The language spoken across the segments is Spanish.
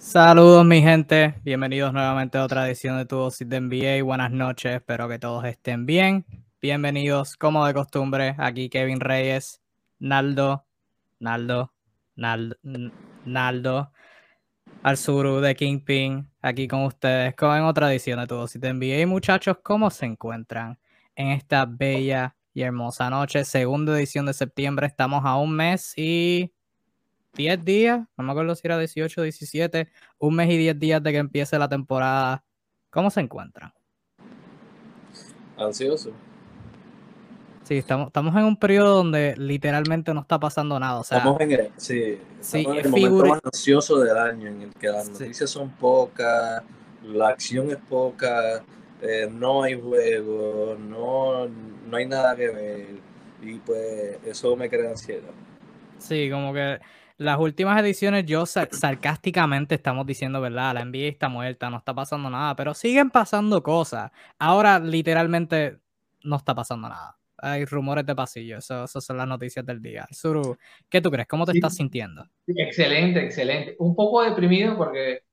Saludos mi gente, bienvenidos nuevamente a otra edición de Tu Dosis de NBA. Buenas noches, espero que todos estén bien. Bienvenidos, como de costumbre, aquí Kevin Reyes, Naldo, Naldo, Naldo, Naldo, Arzuru de Kingpin, aquí con ustedes, como en otra edición de Tu Dosis de NBA. Muchachos, ¿cómo se encuentran en esta bella y hermosa noche? Segunda edición de septiembre, estamos a un mes y 10 días, no me acuerdo si era 18 o 17, un mes y 10 días de que empiece la temporada. ¿Cómo se encuentran? Ansioso. Sí, estamos, estamos en un periodo donde literalmente no está pasando nada. estamos en el, sí, sí, en el momento más ansioso del año, en el que las noticias son pocas, la acción es poca, eh, no hay juego, no, no hay nada que ver, y pues eso me crea ansiedad. Sí, como que las últimas ediciones yo sarcásticamente estamos diciendo, ¿verdad? La NBA está muerta, no está pasando nada, pero siguen pasando cosas. Ahora literalmente no está pasando nada. Hay rumores de pasillo, esas son las noticias del día. Suru, ¿qué tú crees? ¿Cómo te estás sintiendo? Excelente, excelente. Un poco deprimido porque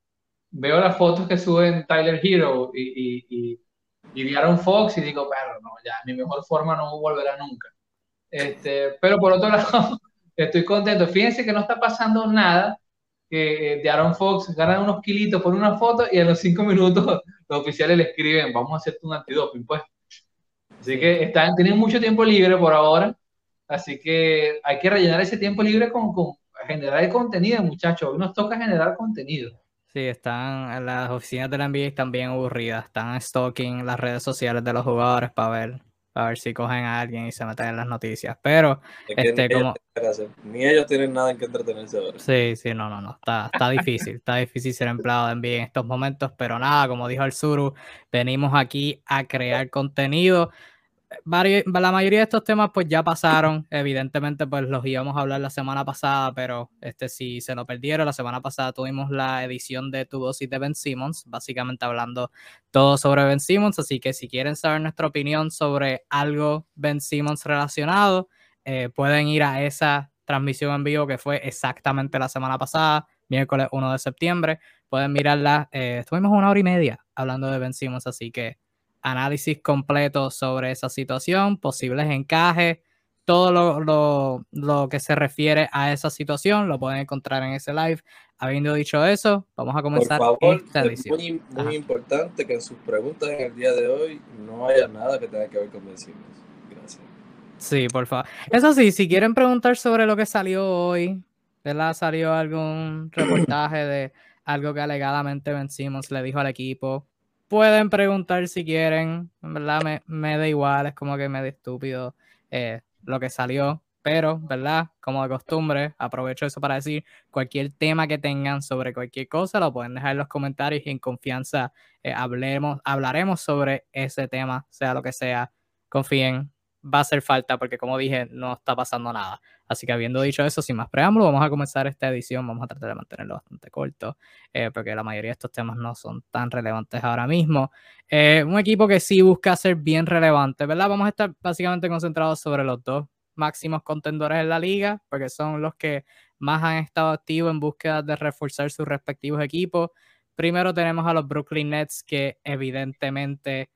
veo las fotos que suben Tyler Hero y, y, y, Fox y digo, pero no, ya, mi mejor forma no volverá nunca. Este, pero por otro lado, estoy contento. Fíjense que no está pasando nada, que eh, de Aaron Fox gana unos kilitos por una foto y en los cinco minutos los oficiales le escriben, vamos a hacerte un antidoping, pues. Así que están, tienen mucho tiempo libre por ahora, así que hay que rellenar ese tiempo libre con, con generar el contenido, muchachos. Hoy nos toca generar contenido. Sí, están las oficinas de la NBA están bien aburridas, están stalking las redes sociales de los jugadores para ver a ver si cogen a alguien y se meten en las noticias. Pero, este, como. Ni ellos tienen nada en que entretenerse ahora. Sí, sí, no, no, no. Está, está difícil. está difícil ser empleado de NBA en estos momentos. Pero nada, como dijo el Suru, venimos aquí a crear contenido la mayoría de estos temas pues ya pasaron, evidentemente pues los íbamos a hablar la semana pasada, pero este si se lo perdieron, la semana pasada tuvimos la edición de Tu Dosis de Ben Simmons, básicamente hablando todo sobre Ben Simmons, así que si quieren saber nuestra opinión sobre algo Ben Simmons relacionado, eh, pueden ir a esa transmisión en vivo que fue exactamente la semana pasada, miércoles 1 de septiembre, pueden mirarla, eh, estuvimos una hora y media hablando de Ben Simmons, así que análisis completo sobre esa situación, posibles encajes, todo lo, lo, que se refiere a esa situación lo pueden encontrar en ese live. Habiendo dicho eso, vamos a comenzar Por favor, Es muy, muy importante que en sus preguntas en el día de hoy no haya nada que tenga que ver con vencidos. Gracias. Sí, por favor. Eso sí, si quieren preguntar sobre lo que salió hoy, ¿verdad? Salió algún reportaje de algo que alegadamente vencimos, le dijo al equipo pueden preguntar si quieren, en verdad me, me da igual, es como que me da estúpido eh, lo que salió, pero, ¿verdad? Como de costumbre, aprovecho eso para decir cualquier tema que tengan sobre cualquier cosa, lo pueden dejar en los comentarios y en confianza eh, hablemos, hablaremos sobre ese tema, sea lo que sea. Confíen, va a hacer falta porque como dije, no está pasando nada. Así que habiendo dicho eso, sin más preámbulo, vamos a comenzar esta edición. Vamos a tratar de mantenerlo bastante corto, eh, porque la mayoría de estos temas no son tan relevantes ahora mismo. Eh, un equipo que sí busca ser bien relevante, ¿verdad? Vamos a estar básicamente concentrados sobre los dos máximos contendores en la liga, porque son los que más han estado activos en búsqueda de reforzar sus respectivos equipos. Primero tenemos a los Brooklyn Nets que evidentemente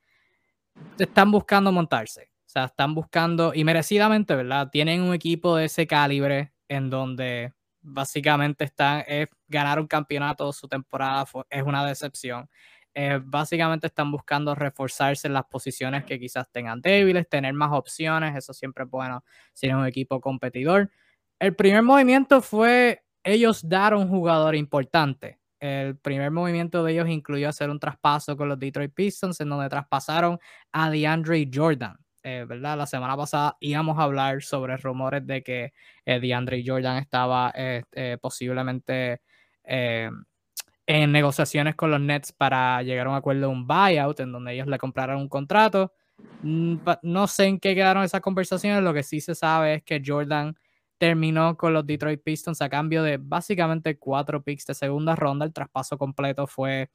están buscando montarse sea, están buscando, y merecidamente, ¿verdad? Tienen un equipo de ese calibre en donde básicamente están, es ganar un campeonato, su temporada es una decepción. Eh, básicamente están buscando reforzarse en las posiciones que quizás tengan débiles, tener más opciones, eso siempre es bueno si es un equipo competidor. El primer movimiento fue ellos dar un jugador importante. El primer movimiento de ellos incluyó hacer un traspaso con los Detroit Pistons, en donde traspasaron a DeAndre Jordan. Eh, ¿verdad? La semana pasada íbamos a hablar sobre rumores de que eh, DeAndre Jordan estaba eh, posiblemente en negociaciones con los Nets para llegar a un acuerdo de un buyout en donde ellos le compraran un contrato. Mm, no sé en qué quedaron esas conversaciones, lo que sí se sabe es que Jordan terminó con los Detroit Pistons a cambio de básicamente cuatro picks de segunda ronda. El traspaso completo fue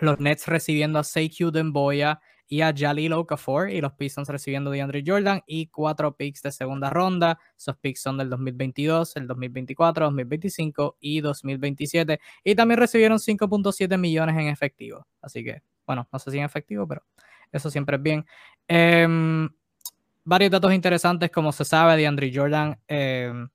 los Nets recibiendo a Seikyu Demboya y a Jalil Okafor y los Pistons recibiendo de Andre Jordan y cuatro picks de segunda ronda. Esos picks son del 2022, el 2024, 2025 y 2027 y también recibieron 5.7 millones en efectivo. Así que, bueno, no sé si en efectivo, pero eso siempre es bien. Em, varios datos interesantes, como se sabe, de Andre Jordan. Em,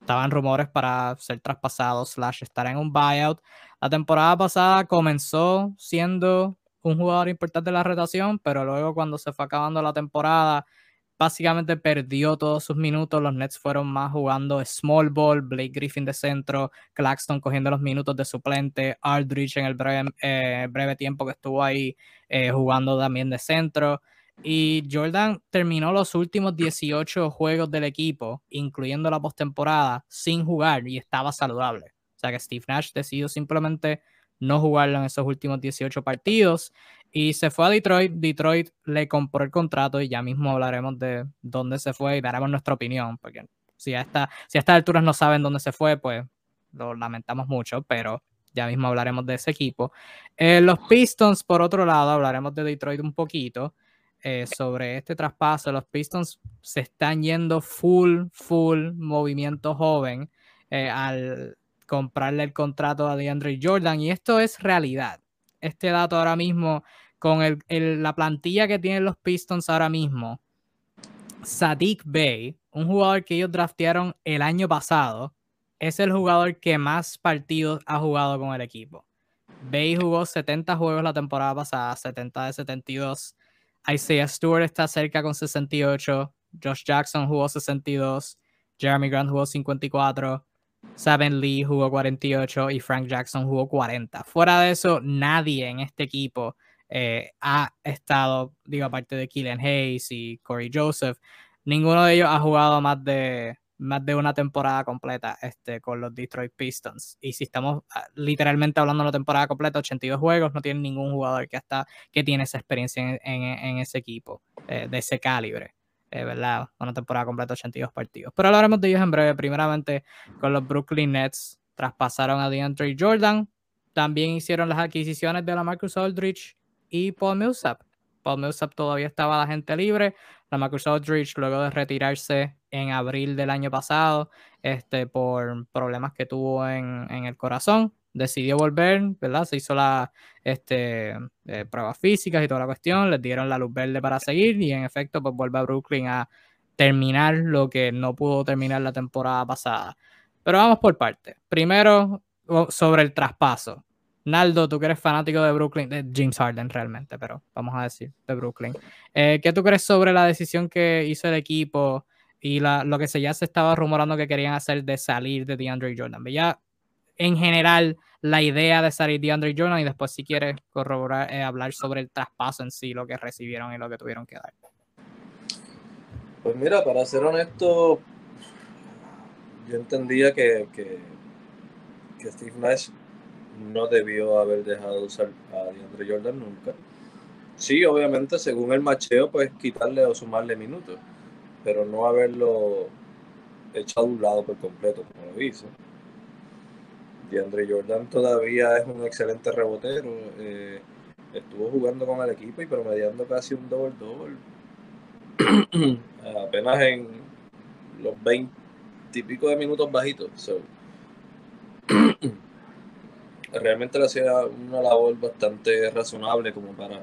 estaban rumores para ser traspasados, slash estar en un buyout. La temporada pasada comenzó siendo un jugador importante de la rotación, pero luego cuando se fue acabando la temporada, básicamente perdió todos sus minutos. Los Nets fueron más jugando small ball, Blake Griffin de centro, Claxton cogiendo los minutos de suplente, Aldridge en el breve, eh, breve tiempo que estuvo ahí eh, jugando también de centro. Y Jordan terminó los últimos 18 juegos del equipo, incluyendo la postemporada, sin jugar y estaba saludable. O sea que Steve Nash decidió simplemente no jugarlo en esos últimos 18 partidos y se fue a Detroit. Detroit le compró el contrato y ya mismo hablaremos de dónde se fue y daremos nuestra opinión, porque si a, esta, si a estas alturas no saben dónde se fue, pues lo lamentamos mucho, pero ya mismo hablaremos de ese equipo. Eh, los Pistons, por otro lado, hablaremos de Detroit un poquito. Eh, sobre este traspaso. Los Pistons se están yendo full, full movimiento joven eh, al comprarle el contrato a DeAndre Jordan. Y esto es realidad. Este dato ahora mismo, con el, la plantilla que tienen los Pistons ahora mismo, Sadiq Bey, un jugador que ellos draftearon el año pasado, es el jugador que más partidos ha jugado con el equipo. Bay jugó 70 juegos la temporada pasada, 70 de 72. Isaiah Stewart está cerca con 68. Josh Jackson jugó 62. Jeremy Grant jugó 54. Saben Lee jugó 48 y Frank Jackson jugó 40. Fuera de eso, nadie en este equipo eh, ha estado, digo, aparte de Killian Hayes y Corey Joseph, ninguno de ellos ha jugado más de, más de una temporada completa este, con los Detroit Pistons. Y si estamos ah, literalmente hablando de una temporada completa, 82 juegos, no tiene ningún jugador que, hasta, que tiene esa experiencia en, en, ese equipo, eh, de ese calibre. Eh. Una temporada completa, 82 partidos. Pero hablaremos de ellos en breve. Primeramente, con los Brooklyn Nets, traspasaron a DeAndre Jordan. También hicieron las adquisiciones de la Marcus Aldridge y Paul Millsap. Paul Millsap todavía estaba la gente libre. La Marcus Aldridge, luego de retirarse en abril del año pasado, este, por problemas que tuvo en, el corazón, decidió volver, ¿verdad? Se hizo la este, eh, pruebas físicas y toda la cuestión, les dieron la luz verde para seguir y en efecto, pues vuelve a Brooklyn a terminar lo que no pudo terminar la temporada pasada. Pero vamos por parte. Primero, sobre el traspaso. Naldo, tú que eres fanático de Brooklyn, de James Harden realmente, pero vamos a decir de Brooklyn. Eh, ¿Qué tú crees sobre la decisión que hizo el equipo y lo que se ya se estaba rumorando que querían hacer de salir de DeAndre Jordan? Ya en general la idea de salir de DeAndre Jordan y después si quieres corroborar, eh, hablar sobre el traspaso en sí, lo que recibieron y lo que tuvieron que dar. Pues mira, para ser honesto, yo entendía que, que, que Steve Nash no debió haber dejado de usar a DeAndre Jordan nunca. Sí, obviamente, según el macheo, pues quitarle o sumarle minutos, pero no haberlo echado a un lado por completo, como lo hizo. DeAndre Jordan todavía es un excelente rebotero. Eh, estuvo jugando con el equipo y promediando casi un doble-doble. Apenas en los 20 y pico de minutos bajitos. realmente le hacía una labor bastante razonable como para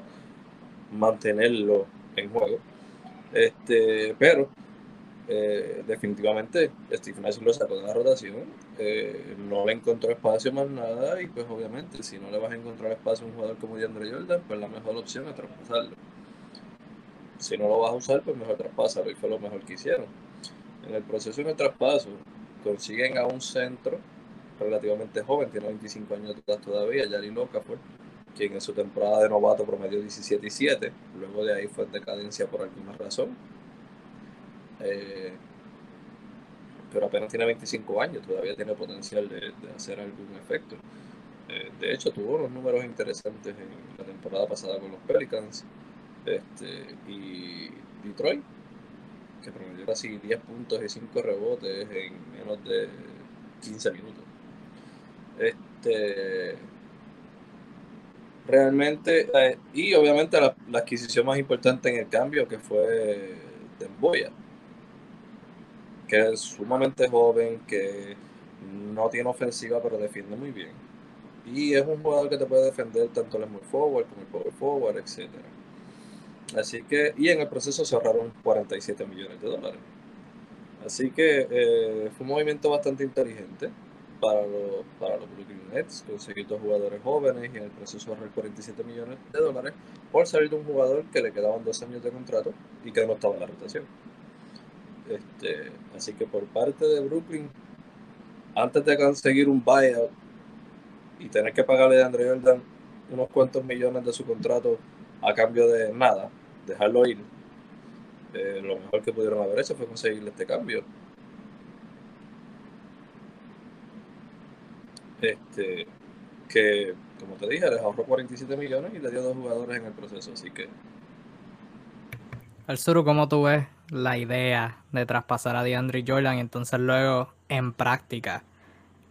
mantenerlo en juego. Este, pero eh, definitivamente Steve Nash lo sacó de la rotación, no le encontró espacio más nada y pues obviamente si no le vas a encontrar espacio a un jugador como DeAndre Jordan, pues la mejor opción es traspasarlo. Si no lo vas a usar, pues mejor traspásalo y fue lo mejor que hicieron. En el proceso de traspaso consiguen a un centro relativamente joven, tiene 25 años todavía, Yari fue quien en su temporada de novato promedió 17 y 7, luego de ahí fue en decadencia por alguna razón. Eh, pero apenas tiene 25 años, todavía tiene potencial de, hacer algún efecto. Eh, de hecho, tuvo unos números interesantes en la temporada pasada con los Pelicans este, y Detroit, que promedió casi 10 puntos y 5 rebotes en menos de 15 minutos. Este, realmente, eh, y obviamente la, adquisición más importante en el cambio que fue Demboya, que es sumamente joven, que no tiene ofensiva pero defiende muy bien. Y es un jugador que te puede defender tanto el small forward como el power forward, etc. Así que, y en el proceso se ahorraron 47 millones de dólares. Así que eh, fue un movimiento bastante inteligente para los, para los Brooklyn Nets, conseguir dos jugadores jóvenes y en el proceso ahorrar 47 millones de dólares por salir de un jugador que le quedaban dos años de contrato y que no estaba en la rotación. Este, así que por parte de Brooklyn, antes de conseguir un buyout y tener que pagarle a Andre Jordan unos cuantos millones de su contrato a cambio de nada, dejarlo ir, eh, lo mejor que pudieron haber hecho fue conseguirle este cambio. Este, que, como te dije, les ahorró 47 millones y le dio dos jugadores en el proceso, así que. El Suru, ¿cómo tú ves la idea de traspasar a DeAndre Jordan y entonces luego en práctica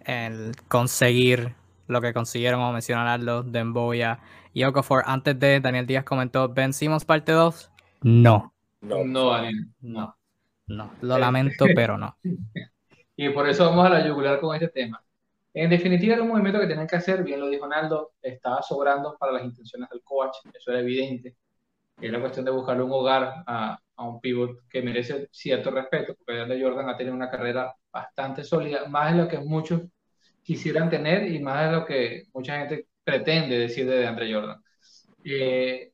el conseguir lo que consiguieron, como mencionarlo, Demboya y Okafor? Antes de Daniel Díaz comentó, ¿vencimos parte 2? No. No, no, no. No, lo lamento, pero no. Y por eso vamos a la yugular con este tema. En definitiva, era un movimiento que tenían que hacer, bien lo dijo Naldo, estaba sobrando para las intenciones del coach, eso era evidente. Era cuestión de buscarle un hogar a, a un pivot que merece cierto respeto, porque de Jordan ha tenido una carrera bastante sólida, más de lo que muchos quisieran tener y más de lo que mucha gente pretende decir de Andre Jordan. Eh,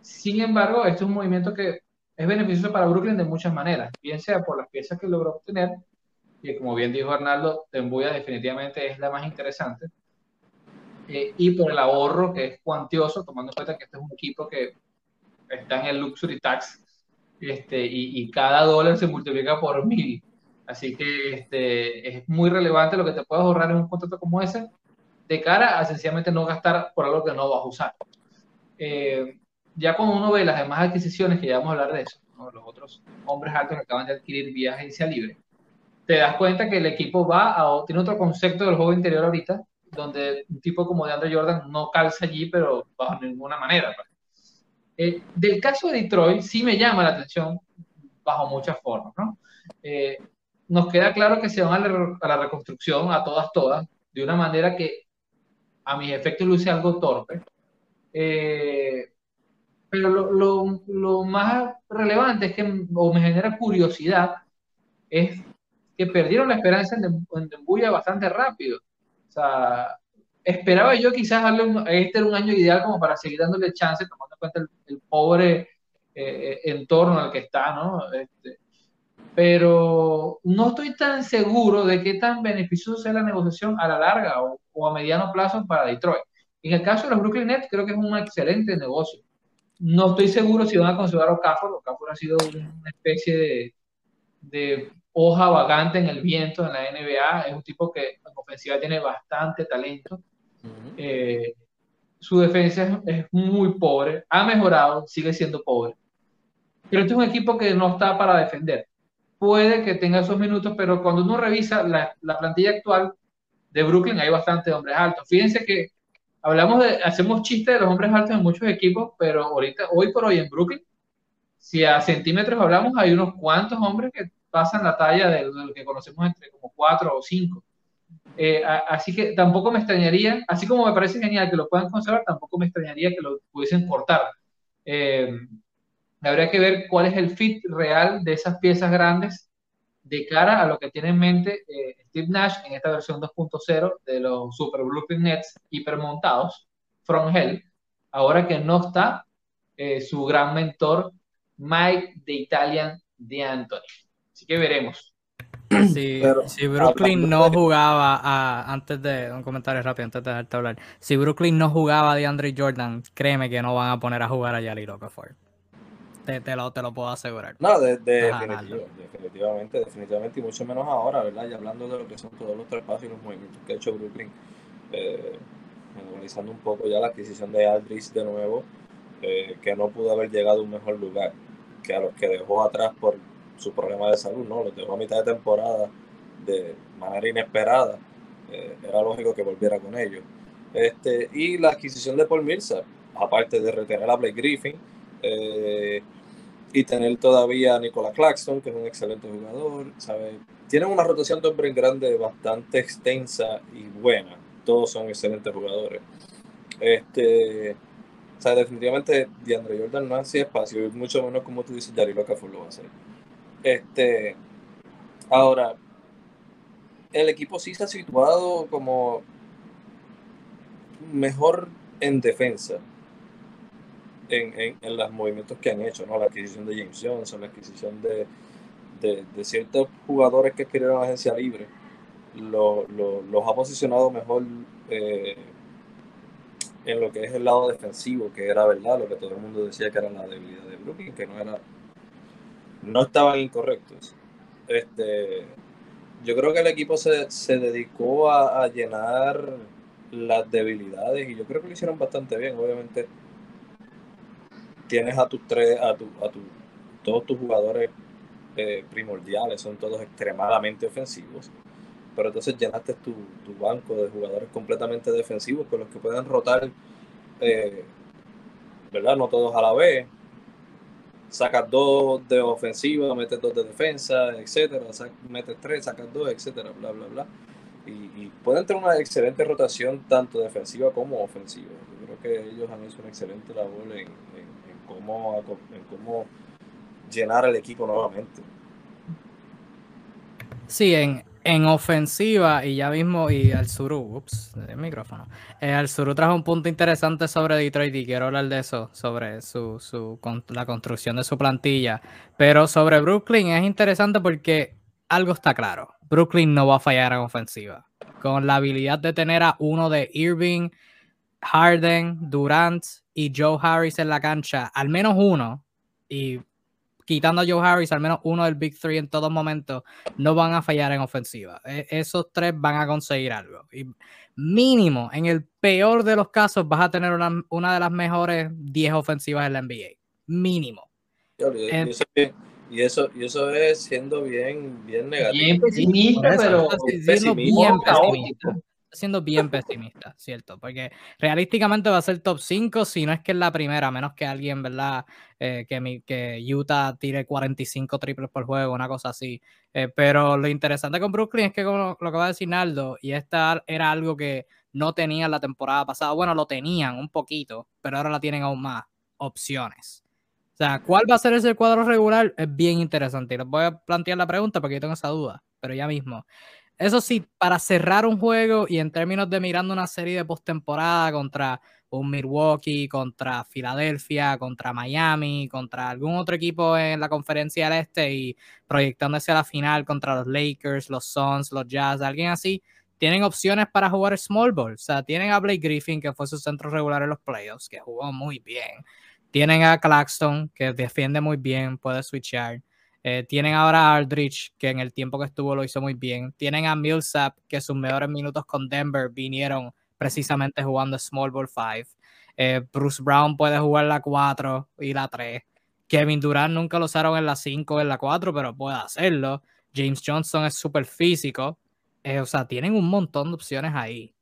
sin embargo, este es un movimiento que es beneficioso para Brooklyn de muchas maneras, bien sea por las piezas que logró obtener, y como bien dijo Arnaldo, Tembuya definitivamente es la más interesante. Eh, y por el ahorro que es cuantioso, tomando en cuenta que este es un equipo que está en el luxury tax este, y, cada dólar se multiplica por mil. Así que este, es muy relevante lo que te puedes ahorrar en un contrato como ese de cara a sencillamente no gastar por algo que no vas a usar. Eh, ya cuando uno ve las demás adquisiciones, que ya vamos a hablar de eso, los otros hombres altos que acaban de adquirir vía agencia libre, te das cuenta que el equipo va a, tiene otro concepto del juego interior ahorita, donde un tipo como de Jordan no calza allí, pero bajo ninguna manera. Pues. Eh, del caso de Detroit, sí me llama la atención bajo muchas formas. ¿no? Eh, nos queda claro que se van a la, reconstrucción a todas, todas, de una manera que a mis efectos luce algo torpe. Eh, pero lo, lo, lo, más relevante es que, o me genera curiosidad, es que perdieron la esperanza en, Dembuya bastante rápido. O sea, esperaba yo quizás darle un, este era un año ideal como para seguir dándole chance, tomando en cuenta el, pobre eh, entorno al que está, ¿no? Este, pero no estoy tan seguro de qué tan beneficioso sea la negociación a la larga o, o, a mediano plazo para Detroit. En el caso de los Brooklyn Nets, creo que es un excelente negocio. No estoy seguro si van a considerar a Okafor. Okafor ha sido una especie de, de hoja vagante en el viento en la NBA. Es un tipo que en ofensiva tiene bastante talento. Eh, su defensa es, muy pobre. Ha mejorado, sigue siendo pobre. Pero este es un equipo que no está para defender. Puede que tenga esos minutos, pero cuando uno revisa la, la plantilla actual de Brooklyn, hay bastante hombres altos. Fíjense que hablamos de, hacemos chistes de los hombres altos en muchos equipos, pero ahorita, hoy por hoy en Brooklyn, si a centímetros hablamos, hay unos cuantos hombres que pasan la talla de, lo que conocemos entre como cuatro o cinco. Eh, así que tampoco me extrañaría, así como me parece genial que lo puedan conservar, tampoco me extrañaría que lo pudiesen cortar. Eh, habría que ver cuál es el fit real de esas piezas grandes de cara a lo que tiene en mente eh, Steve Nash en esta versión 2.0 de los Super Brooklyn Nets hipermontados, From Hell, ahora que no está su gran mentor Mike de Italian de Anthony. Así que veremos. Si, Brooklyn no jugaba a, antes de un comentario rápido antes de dejarte hablar, si Brooklyn no jugaba de Andre Jordan, créeme que no van a poner a jugar a Yali Okafor. Te, te, lo, te lo puedo asegurar. No, de, definitivamente, definitivamente, y mucho menos ahora, ¿verdad? Y hablando de lo que son todos los traspasos y los movimientos que ha hecho Brooklyn, eh, analizando un poco ya la adquisición de Aldridge de nuevo, eh, que no pudo haber llegado a un mejor lugar que a los que dejó atrás por su problema de salud, ¿no? Los dejó a mitad de temporada de manera inesperada. Eh, era lógico que volviera con ellos. Este, y la adquisición de Paul Millsap, aparte de retener a Blake Griffin eh, y tener todavía a Nicola Claxton, que es un excelente jugador, ¿sabe? Tienen una rotación de hombres grande bastante extensa y buena. Todos son excelentes jugadores. Este, o sea, definitivamente DeAndre Jordan no hace espacio, mucho menos como tú dices, Yari Locafur lo va a hacer. Este, ahora, el equipo sí ha situado como mejor en defensa en, en, los movimientos que han hecho, ¿no? La adquisición de James Johnson, la adquisición de, de, ciertos jugadores que adquirieron agencia libre, lo, los ha posicionado mejor eh, en lo que es el lado defensivo, que era verdad, lo que todo el mundo decía que era la debilidad de Brooklyn, que no era, no estaban incorrectos. Este, yo creo que el equipo se, se dedicó a, a, llenar las debilidades y yo creo que lo hicieron bastante bien. Obviamente tienes a tus tres, a, tu, a tu, todos tus jugadores eh, primordiales, son todos extremadamente ofensivos. Pero entonces llenaste tu, tu, banco de jugadores completamente defensivos con los que pueden rotar, eh, ¿verdad? No todos a la vez, sacas dos de ofensiva, metes dos de defensa, etcétera, metes tres, sacas dos, etcétera, bla, bla, bla. Y, pueden tener una excelente rotación tanto defensiva como ofensiva. Yo creo que ellos han hecho una excelente labor en, cómo, en cómo llenar el equipo nuevamente. Sí, en, en ofensiva, y ya mismo, y al Suru, ups, el micrófono. Eh, al Suru trajo un punto interesante sobre Detroit y quiero hablar de eso, sobre su, su, la construcción de su plantilla. Pero sobre Brooklyn es interesante porque algo está claro. Brooklyn no va a fallar en ofensiva. Con la habilidad de tener a uno de Irving, Harden, Durant y Joe Harris en la cancha, al menos uno, y quitando a Joe Harris, al menos uno del Big Three en todos momentos, no van a fallar en ofensiva. E, esos tres van a conseguir algo. Y mínimo, en el peor de los casos, vas a tener una, una de las mejores 10 ofensivas en la NBA. Mínimo. y, eso, y eso es siendo bien, bien negativo. Bien pesimista, pero bien pesimista siendo bien pesimista, ¿cierto? Porque realísticamente va a ser top 5 si no es que es la primera, a menos que alguien, ¿verdad? Eh, que, mi, que Utah tire 45 triples por juego, una cosa así. Eh, pero lo interesante con Brooklyn es que, como lo que va a decir Naldo, y esta era algo que no tenían la temporada pasada, bueno, lo tenían un poquito, pero ahora la tienen aún más, opciones. O sea, ¿cuál va a ser ese cuadro regular? Es bien interesante. Les voy a plantear la pregunta porque yo tengo esa duda, pero ya mismo. Eso sí, para cerrar un juego y en términos de mirando una serie de postemporada contra un Milwaukee, contra Filadelfia, contra Miami, contra algún otro equipo en la conferencia del este y proyectándose a la final contra los Lakers, los Suns, los Jazz, alguien así, tienen opciones para jugar small ball. O sea, tienen a Blake Griffin, que fue su centro regular en los playoffs, que jugó muy bien. Tienen a Claxton, que defiende muy bien, puede switchar. Eh, tienen ahora a Aldrich, que en el tiempo que estuvo lo hizo muy bien. Tienen a Millsap, que sus mejores minutos con Denver vinieron precisamente jugando Small Ball 5. Eh, Bruce Brown puede jugar la 4 y la 3. Kevin Durant nunca lo usaron en la 5 o en la 4, pero puede hacerlo. James Johnson es súper físico. Eh, o sea, tienen un montón de opciones ahí.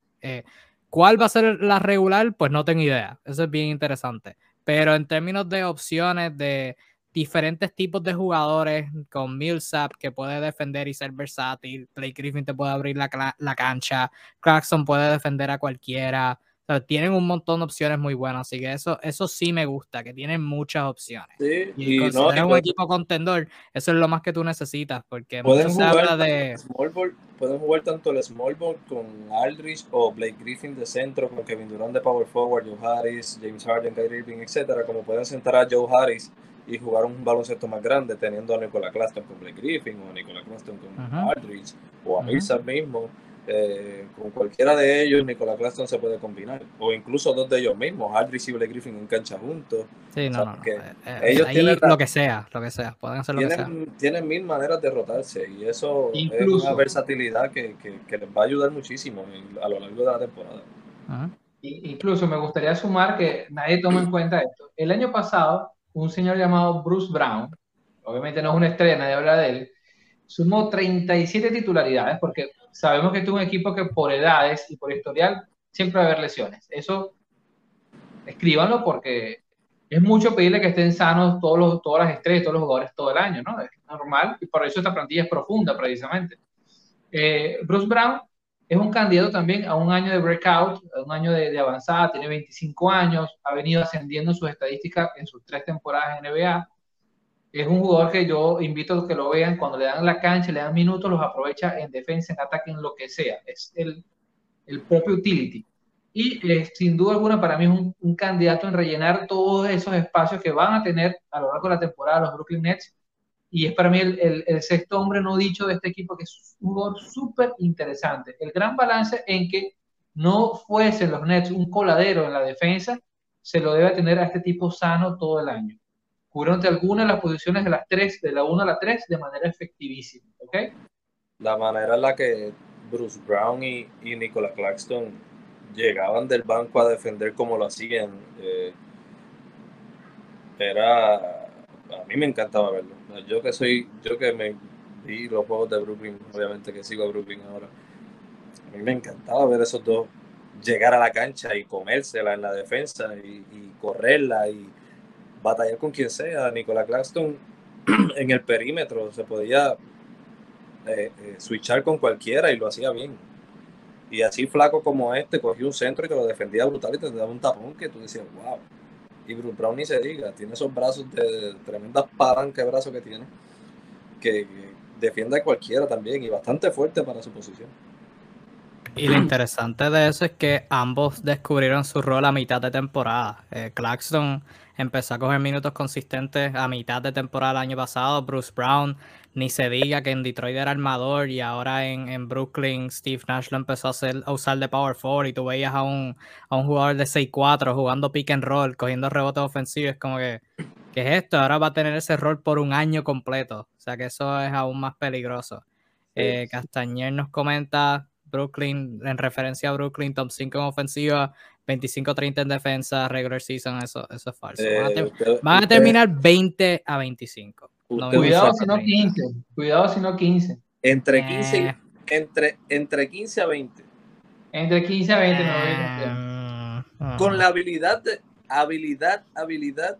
¿Cuál va a ser la regular? Pues no tengo idea. Eso es bien interesante. Pero en términos de opciones de diferentes tipos de jugadores con Millsap que puede defender y ser versátil, Blake Griffin te puede abrir la, la cancha, Clarkson puede defender a cualquiera, tienen un montón de opciones muy buenas, así que eso, eso sí me gusta, que tienen muchas opciones. Sí, y, y no, un equipo contendor, eso es lo más que tú necesitas, porque pueden jugar, de... Small ball, pueden jugar tanto el small ball con Aldrich o Blake Griffin de centro, con Kevin Durant de power forward, Joe Harris, James Harden, Kyrie Irving, etcétera, como pueden sentar a Joe Harris y jugar un baloncesto más grande teniendo a Nicola Claston con Blake Griffin o a Nicola Claston con Aldridge o a Millsap mismo. Eh, con cualquiera de ellos, Nicola Claston se puede combinar. O incluso dos de ellos mismos, Aldridge y Blake Griffin en cancha juntos. Sí, no, no, eh, eh, ellos tienen lo que sea, lo que sea, pueden hacer lo tienen, que sea. Tienen mil maneras de rotarse y eso es una versatilidad que, que, les va a ayudar muchísimo a lo largo de la temporada. Incluso me gustaría sumar que nadie toma en cuenta esto. El año pasado, un señor llamado Bruce Brown, obviamente no es una estrella, nadie habla de él, sumó 37 titularidades, porque sabemos que es un equipo que por edades y por historial siempre va a haber lesiones. Eso escríbanlo porque es mucho pedirle que estén sanos todos los, todas las estrellas, todos los jugadores todo el año, ¿no? Es normal y por eso esta plantilla es profunda precisamente. Eh, Bruce Brown es un candidato también a un año de breakout, a un año de, avanzada, tiene 25 años, ha venido ascendiendo sus estadísticas en sus tres temporadas en NBA. Es un jugador que yo invito a que lo vean, cuando le dan la cancha, le dan minutos, los aprovecha en defensa, en ataque, en lo que sea. Es el, el propio utility. Y eh, sin duda alguna para mí es un, candidato en rellenar todos esos espacios que van a tener a lo largo de la temporada los Brooklyn Nets. Y es para mí el, el, el sexto hombre no dicho de este equipo, que es un jugador súper interesante. El gran balance en que no fuesen los Nets un coladero en la defensa, se lo debe tener a este tipo sano todo el año. Cubriendo algunas de las posiciones de las tres, de la 1 a la 3, de manera efectivísima. ¿Ok? La manera en la que Bruce Brown y, y Nicola Claxton llegaban del banco a defender como lo hacían, eh, era a mí me encantaba verlo. Yo que soy, yo que me vi los juegos de Brooklyn, obviamente que sigo a Brooklyn ahora, a mí me encantaba ver esos dos llegar a la cancha y comérsela en la defensa y, correrla y batallar con quien sea. Nicola Claxton en el perímetro se podía eh, eh, switchar con cualquiera y lo hacía bien. Y así flaco como este, cogió un centro y te lo defendía brutal y te daba un tapón que tú decías, wow. Y Bruce Brown ni se diga, tiene esos brazos de tremendas palancas de brazos que tiene, que, que defiende a cualquiera también y bastante fuerte para su posición. Y lo interesante de eso es que ambos descubrieron su rol a mitad de temporada. Eh, Claxton empezó a coger minutos consistentes a mitad de temporada el año pasado. Bruce Brown, ni se diga que en Detroit era armador y ahora en, en Brooklyn Steve Nash lo empezó a, hacer, a usar de power forward y tú veías a un, a un jugador de 6'4 jugando pick and roll, cogiendo rebotes ofensivos. Es como que, ¿qué es esto? Ahora va a tener ese rol por un año completo. O sea que eso es aún más peligroso. Eh, Castañer nos comenta Brooklyn, en referencia a Brooklyn, top 5 en ofensiva, 25-30 en defensa, regular season, eso, eso es falso. Van a, ter Eh, usted- van a usted- terminar 20 a 25. Usted- Cuidado si no 30. 15. Cuidado si no 15. entre 15, y- Eh. entre, entre 15 a 20. Entre 15 a 20 no voy Ah, ah. Con la habilidad, de, habilidad, habilidad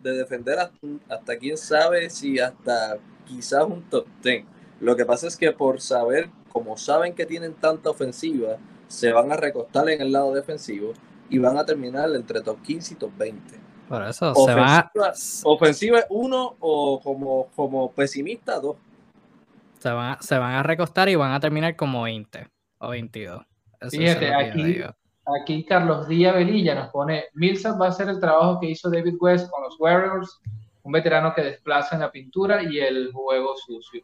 de defender hasta, hasta quién sabe si hasta quizás un top 10. Lo que pasa es que por saber, como saben que tienen tanta ofensiva, se van a recostar en el lado defensivo y van a terminar entre top 15 y top 20. Por eso se van a, Ofensiva, ofensiva es uno o como, como pesimista dos. se, van a, se van a recostar y van a terminar como 20 o 22. Eso, eso Fíjate, es. Aquí Carlos Díaz Velilla nos pone, Millsap va a hacer el trabajo que hizo David West con los Warriors, un veterano que desplaza en la pintura y el juego sucio.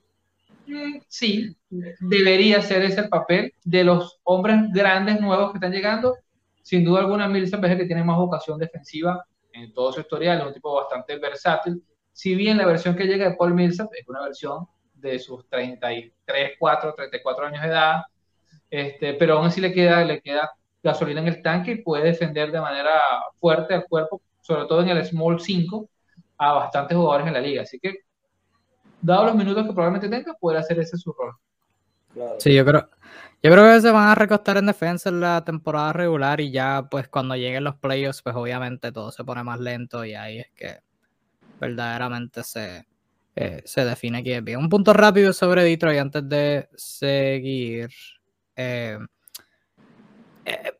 Mm, Sí, debería ser ese el papel de los hombres grandes nuevos que están llegando. Sin duda alguna, Millsap es el que tiene más vocación defensiva en todo su historial, es un tipo bastante versátil. Si bien la versión que llega de Paul Millsap es una versión de sus 33, 4, 34 años de edad, este, pero aún así le queda, le queda gasolina en el tanque y puede defender de manera fuerte al cuerpo, sobre todo en el Small 5, a bastantes jugadores en la liga. Así que, dado los minutos que probablemente tenga, puede hacer ese su rol. Claro. Sí, yo creo, yo creo que se van a recostar en defensa en la temporada regular y ya pues cuando lleguen los playoffs pues obviamente todo se pone más lento y ahí es que verdaderamente se, eh, se define quién es bien. Un punto rápido sobre Detroit antes de seguir. Eh, eh,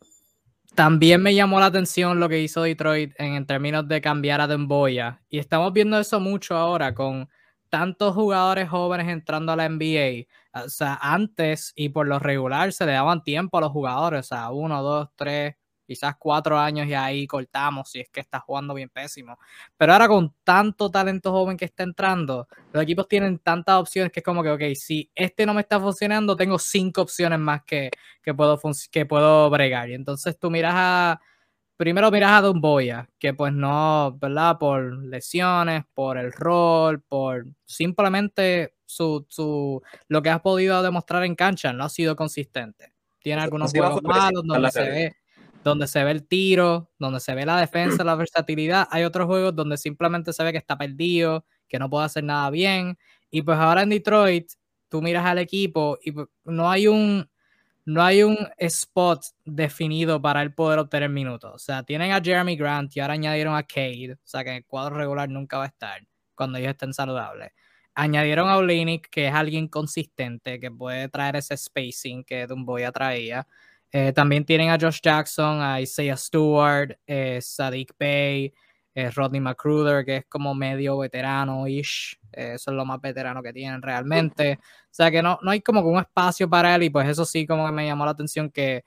también me llamó la atención lo que hizo Detroit en, términos de cambiar a Demboya y estamos viendo eso mucho ahora con tantos jugadores jóvenes entrando a la NBA. O sea, antes y por lo regular se le daban tiempo a los jugadores, o sea, uno, dos, tres, quizás cuatro años y ahí cortamos si es que está jugando bien pésimo. Pero ahora con tanto talento joven que está entrando, los equipos tienen tantas opciones que es como que, ok, si este no me está funcionando, tengo cinco opciones más que, que, puedo, que puedo bregar. Y entonces tú miras a, primero miras a Don Boya, que pues no, ¿verdad? Por lesiones, por el rol, por simplemente su, su, lo que has podido demostrar en cancha, no ha sido consistente. Tiene algunos juegos malos donde se ve donde se ve el tiro, donde se ve la defensa, la versatilidad. Hay otros juegos donde simplemente se ve que está perdido, que no puede hacer nada bien. Y pues ahora en Detroit, tú miras al equipo y pues, no hay un, no hay un spot definido para él poder obtener minutos. O sea, tienen a Jeremy Grant y ahora añadieron a Cade, o sea que en el cuadro regular nunca va a estar cuando ellos estén saludables. Añadieron a Olenek, que es alguien consistente, que puede traer ese spacing que Dumboya traía. Eh, también tienen a Josh Jackson, a Isaiah Stewart, eh, Sadiq Bey, eh, Rodney McCruder, que es como medio veterano-ish. eso es lo más veterano que tienen realmente. O sea que no, no hay como un espacio para él y pues eso sí como que me llamó la atención que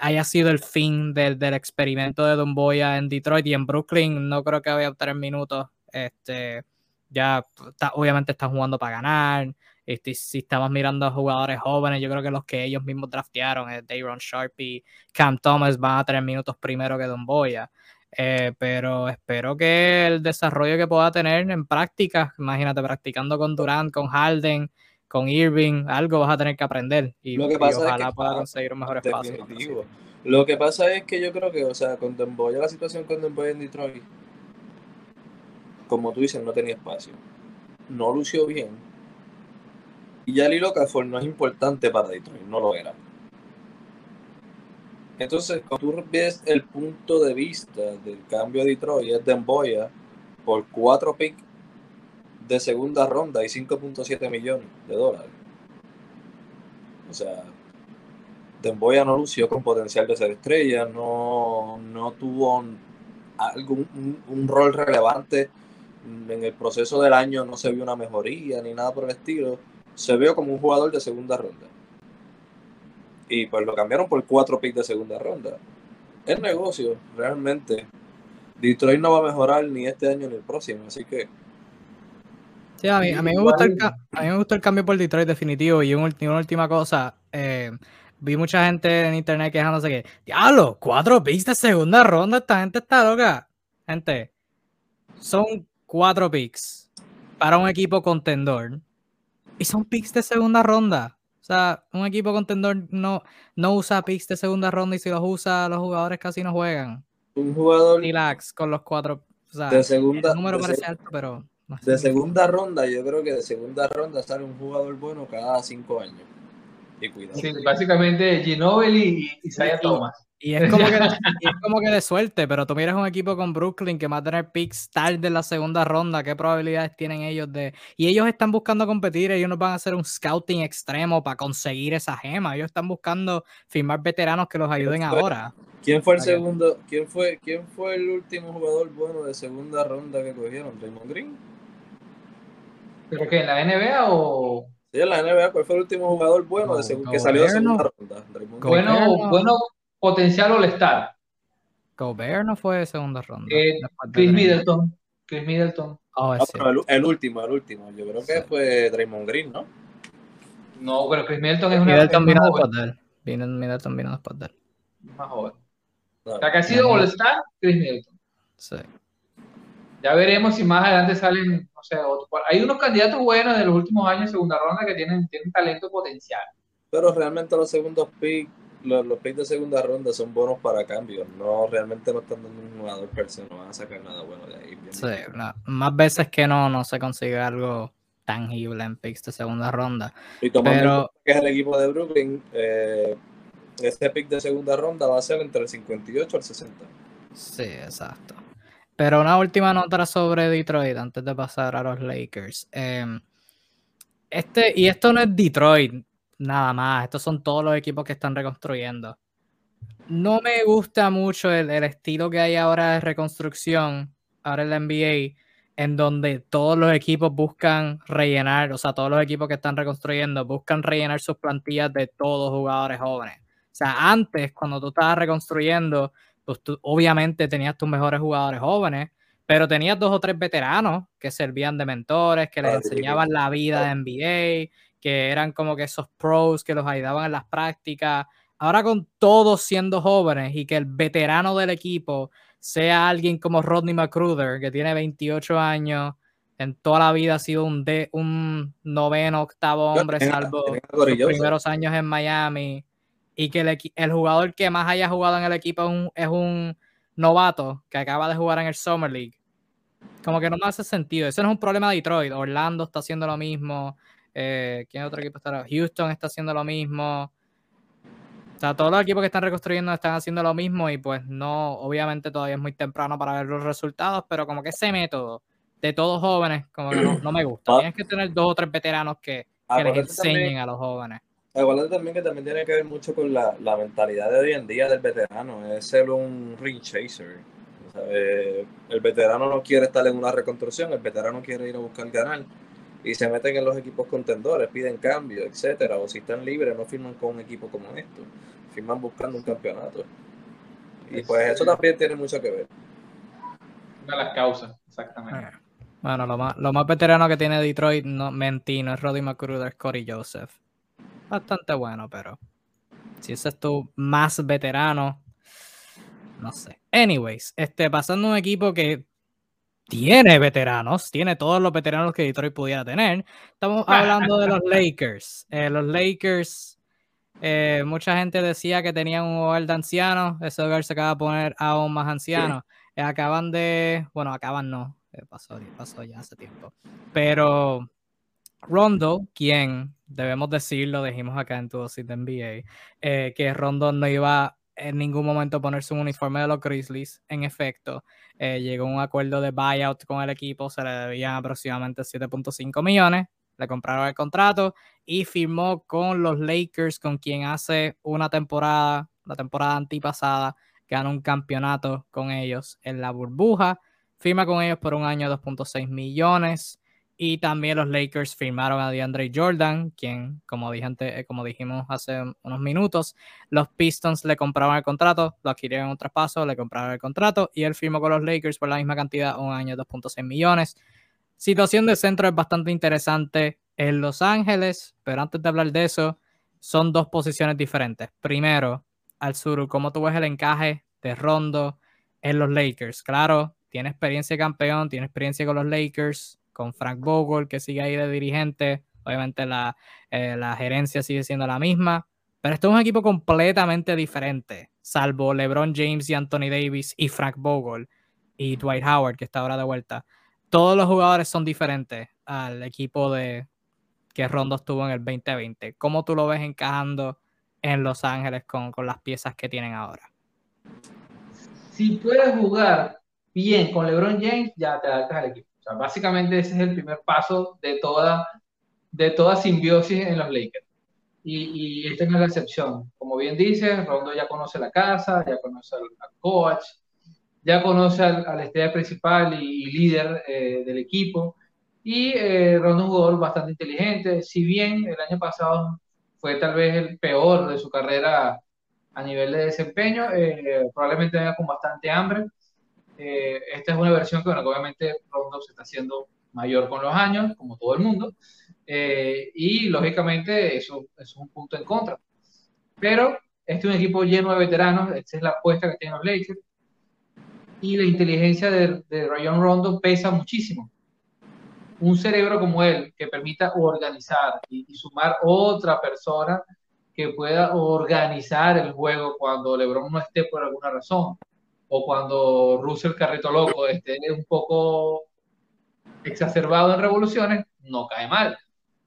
haya sido el fin del, del experimento de Don Boya en Detroit y en Brooklyn. No creo que vaya a obtener minutos. Este, ya obviamente están jugando para ganar. Este, si estamos mirando a jugadores jóvenes, yo creo que los que ellos mismos draftearon, eh, Dayron Sharp y Cam Thomas, van a tener minutos primero que Don Boya. Eh, pero espero que el desarrollo que pueda tener en práctica, imagínate, practicando con Durant, con Harden, con Irving, algo vas a tener que aprender. Y, lo que pasa ojalá es que, pueda conseguir un mejor espacio. Lo que pasa es que yo creo que, o sea, con Don Boya, la situación con Don Boya en Detroit, como tú dices, no tenía espacio. No lució bien y ya Lilo Okafor no es importante para Detroit, no lo era. Entonces, cuando tú ves el punto de vista del cambio de Detroit, es Demboya por cuatro picks de segunda ronda y 5.7 millones de dólares. O sea, Demboya no lució con potencial de ser estrella, no, no tuvo algún un rol relevante en el proceso del año, no se vio una mejoría ni nada por el estilo se vio como un jugador de segunda ronda. Y pues lo cambiaron por cuatro picks de segunda ronda. El negocio, realmente, Detroit no va a mejorar ni este año ni el próximo, así que... Sí, a mí, a mí, me, gusta el, a mí me gusta el cambio por Detroit definitivo. Y una última cosa, eh, vi mucha gente en internet quejándose que, diablo, cuatro picks de segunda ronda, esta gente está loca. Gente, son cuatro picks para un equipo contendor y son picks de segunda ronda. O sea, un equipo contendor no, no usa picks de segunda ronda y si los usa, los jugadores casi no juegan. Un jugador. Relax con los cuatro. O sea, de segunda. El número parece alto, pero. de segunda ronda, yo creo que de segunda ronda sale un jugador bueno cada cinco años. Y cuidado. Sí, básicamente Ginobili y Isaiah Thomas. Y es, como que, es como que de suerte, pero tú miras un equipo con Brooklyn que va a tener picks tarde en la segunda ronda, ¿qué probabilidades tienen ellos de...? Y ellos están buscando competir, ellos no van a hacer un scouting extremo para conseguir esa gema, ellos están buscando firmar veteranos que los ayuden ahora. ¿Quién fue el segundo, quién fue, quién fue el último jugador bueno de segunda ronda que cogieron? ¿Raymond Green? ¿Pero que en la NBA o...? Sí, en la NBA, ¿cuál fue el último jugador bueno de que salió de segunda ronda? Bueno, bueno, potencial All-Star. Gobert no fue de segunda ronda. Eh, Chris Middleton. Chris Middleton. Oh, el, último, el último. Yo creo que fue Draymond Green, ¿no? No, pero Chris Middleton es una. Middleton vino después de él. Middleton vino después de él. Más joven. o sea, que ha sido All-Star, Chris Middleton. Sí. Ya veremos si más adelante salen, no sé, otro. Hay unos candidatos buenos de los últimos años en segunda ronda que tienen, tienen talento potencial. Pero realmente los segundos picks los, los picks de segunda ronda son buenos para cambios. No, realmente no están dando un jugador per se, no van a sacar nada bueno de ahí. Sí, más veces que no, no se consigue algo tangible en picks de segunda ronda. Y tomando que es el equipo de Brooklyn, eh, este pick de segunda ronda va a ser entre el 58 y el 60. Sí, exacto. Pero una última nota sobre Detroit antes de pasar a los Lakers. Em, este, y esto no es Detroit, nada más. Estos son todos los equipos que están reconstruyendo. No me gusta mucho el, estilo que hay ahora de reconstrucción, ahora en la NBA, en donde todos los equipos buscan rellenar, o sea, todos los equipos que están reconstruyendo buscan rellenar sus plantillas de todos jugadores jóvenes. O sea, antes, cuando tú estabas reconstruyendo, pues tú obviamente tenías tus mejores jugadores jóvenes, pero tenías dos o tres veteranos que servían de mentores, que les enseñaban la vida de NBA, que eran como que esos pros que los ayudaban en las prácticas. Ahora con todos siendo jóvenes y que el veterano del equipo sea alguien como Rodney McCruder, que tiene 28 años, en toda la vida ha sido un, de, un noveno, octavo hombre, salvo los primeros años en Miami, y que el, el, jugador que más haya jugado en el equipo es un, es un novato que acaba de jugar en el Summer League. Como que no me hace sentido. Eso no es un problema de Detroit. Orlando está haciendo lo mismo. Eh, ¿Quién otro equipo está? Houston está haciendo lo mismo. sea, todos los equipos que están reconstruyendo están haciendo lo mismo y pues no, obviamente todavía es muy temprano para ver los resultados, pero como que ese método de todos jóvenes, como que no, me gusta. Ah. Tienes que tener dos o tres veteranos que, que les enseñen a los jóvenes. Acuérdate también que también tiene que ver mucho con la, la, mentalidad de hoy en día del veterano, es ser un ring chaser. Eh, el veterano no quiere estar en una reconstrucción, el veterano quiere ir a buscar ganar y se meten en los equipos contendores, piden cambio, etcétera, o si están libres no firman con un equipo como esto, firman buscando un campeonato. Y pues eso también tiene mucho que ver. Una de las causas, exactamente. Ah. Bueno, lo más, lo más veterano que tiene Detroit, no mentí, no es Roddy McCruder, es Corey Joseph. Bastante bueno, pero si ese es tu más veterano, no sé. Anyways, este, pasando a un equipo que tiene veteranos, tiene todos los veteranos que Detroit pudiera tener. Estamos hablando de los Lakers. Eh, los Lakers, eh, mucha gente decía que tenían un hogar de ancianos. Ese hogar se acaba de poner aún más anciano. Eh, acaban de, bueno, acaban no, pasó, pasó ya hace tiempo. Pero Rondo, quien debemos decirlo, dijimos acá en tu de NBA, eh, que Rondo no iba en ningún momento ponerse un uniforme de los Grizzlies. En efecto, eh, llegó un acuerdo de buyout con el equipo, se le debían aproximadamente 7.5 millones. Le compraron el contrato y firmó con los Lakers, con quien hace una temporada, la temporada antipasada, ganó un campeonato con ellos en la burbuja firma con ellos por un año 2.6 millones. Y también los Lakers firmaron a DeAndre Jordan, quien, como, eh, como dijimos hace unos minutos, los Pistons le compraron el contrato, lo adquirieron un traspaso, le compraron el contrato y él firmó con los Lakers por la misma cantidad, un año 2.6 millones. Situación de centro es bastante interesante en Los Ángeles, pero antes de hablar de eso, son dos posiciones diferentes. Primero, al sur, ¿cómo tú ves el encaje de Rondo en los Lakers? Claro, tiene experiencia campeón, tiene experiencia con los Lakers, con Frank Vogel, que sigue ahí de dirigente. Obviamente la, eh, la gerencia sigue siendo la misma. Pero esto es un equipo completamente diferente, salvo LeBron James y Anthony Davis y Frank Vogel y Dwight Howard, que está ahora de vuelta. Todos los jugadores son diferentes al equipo de que Rondo estuvo en el 2020. ¿Cómo tú lo ves encajando en Los Ángeles con, con las piezas que tienen ahora? Si puedes jugar bien con LeBron James, ya te adaptas al equipo. Sea, básicamente ese es el primer paso de toda, de toda simbiosis en los Lakers. Y, y esta no es la excepción. Como bien dices, Rondo ya conoce la casa, ya conoce al, coach, ya conoce al, al estrella principal y, líder eh, del equipo. Y eh, Rondo es un jugador bastante inteligente. Si bien el año pasado fue tal vez el peor de su carrera a nivel de desempeño, eh, probablemente venga con bastante hambre. Eh, esta es una versión que, bueno, obviamente Rondo se está haciendo mayor con los años, como todo el mundo, eh, y lógicamente eso, es un punto en contra. Pero este es un equipo lleno de veteranos, esta es la apuesta que tienen los Lakers, y la inteligencia de, de Rayon Rondo pesa muchísimo. Un cerebro como él, que permita organizar y, y sumar otra persona que pueda organizar el juego cuando LeBron no esté por alguna razón o cuando Russell Carrito Loco esté un poco exacerbado en revoluciones, no cae mal.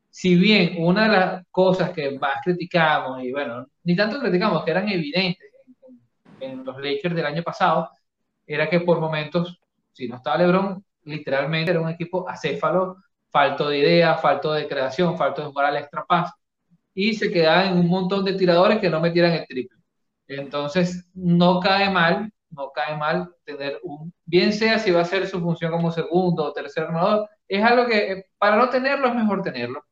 Si bien una de las cosas que más criticamos, y bueno, ni tanto criticamos, que eran evidentes en, los Lakers del año pasado, era que por momentos, si no estaba LeBron, literalmente era un equipo acéfalo, falto de idea, falto de creación, falto de jugar al extra pass, y se quedaban en un montón de tiradores que no metieran el triple. Entonces, no cae mal no cae mal tener un, bien sea si va a ser su función como segundo o tercer armador, es algo que eh, para no tenerlo es mejor tenerlo.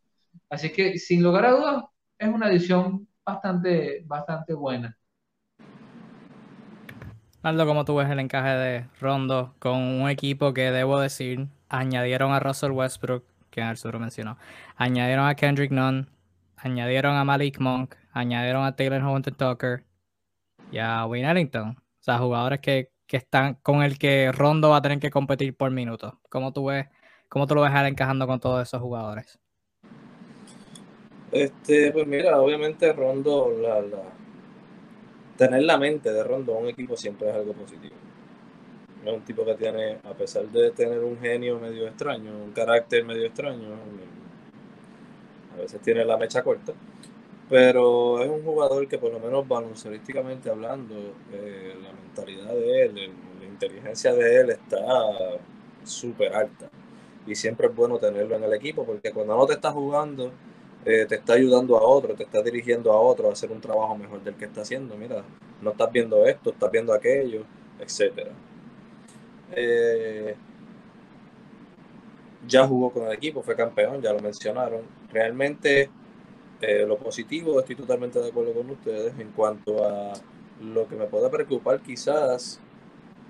Así que sin lugar a dudas es una adición bastante, bastante buena. Aldo, ¿cómo tú ves el encaje de Rondo con un equipo que debo decir añadieron a Russell Westbrook, que Arturo mencionó, añadieron a Kendrick Nunn, añadieron a Malik Monk, añadieron a Taylor Hunter Tucker y a Wayne Ellington? O sea, jugadores que, están con el que Rondo va a tener que competir por minutos. ¿Cómo tú ves, cómo tú lo ves encajando con todos esos jugadores? Este, pues mira, obviamente Rondo, la, tener la mente de Rondo en un equipo siempre es algo positivo. Es un tipo que tiene, a pesar de tener un genio medio extraño, un carácter medio extraño, a veces tiene la mecha corta, pero es un jugador que por lo menos baloncerísticamente hablando, eh, la mentalidad de él, la inteligencia de él está súper alta. Y siempre es bueno tenerlo en el equipo porque cuando no te está jugando, eh, te está ayudando a otro, te está dirigiendo a otro a hacer un trabajo mejor del que está haciendo. Mira, no estás viendo esto, estás viendo aquello, etc. Eh, ya jugó con el equipo, fue campeón, ya lo mencionaron. Realmente eh, lo positivo, estoy totalmente de acuerdo con ustedes en cuanto a lo que me puede preocupar quizás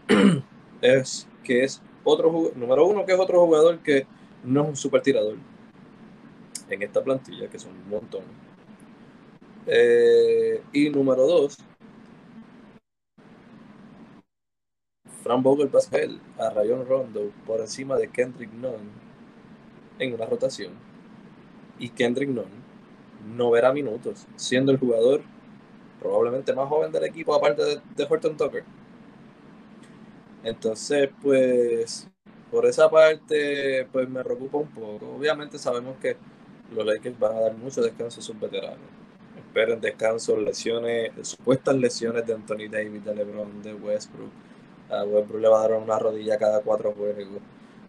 es que es otro número uno que es otro jugador que no es un super tirador en esta plantilla, que son un montón. Eh, y número dos, Fran Vogel pasa a Rayon Rondo por encima de Kendrick Nunn en una rotación. Y Kendrick Nunn no verá minutos, siendo el jugador probablemente más joven del equipo, aparte de, de Horton Tucker. Entonces, pues, por esa parte, pues me preocupa un poco. Obviamente sabemos que los Lakers van a dar mucho descanso a sus veteranos. Esperen descanso, lesiones, supuestas lesiones de Anthony Davis, de LeBron, de Westbrook. A Westbrook le va a dar una rodilla cada cuatro juegos,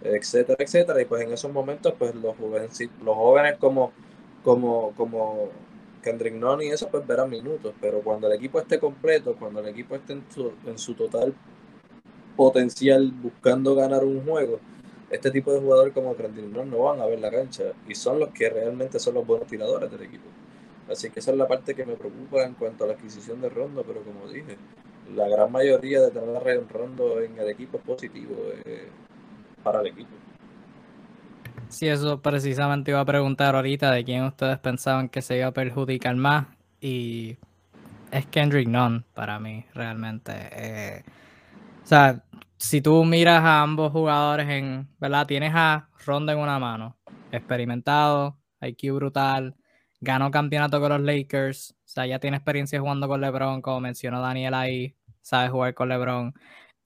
etcétera, etcétera. Y pues en esos momentos, pues los los jóvenes como como, como Kendrick Nunn y eso, pues verán minutos. Pero cuando el equipo esté completo, cuando el equipo esté en su, en su total potencial buscando ganar un juego, este tipo de jugadores como Kendrick Nunn no van a ver la cancha y son los que realmente son los buenos tiradores del equipo. Así que esa es la parte que me preocupa en cuanto a la adquisición de Rondo, pero como dije, la gran mayoría de tener a Rondo en el equipo es positivo eh, para el equipo. Sí, eso precisamente iba a preguntar ahorita de quién ustedes pensaban que se iba a perjudicar más. Y es Kendrick Nunn para mí, realmente. Eh, o sea, si tú miras a ambos jugadores en, ¿verdad? Tienes a Ronda en una mano, experimentado, IQ brutal, ganó campeonato con los Lakers, o sea, ya tiene experiencia jugando con LeBron, como mencionó Daniel ahí, sabe jugar con LeBron.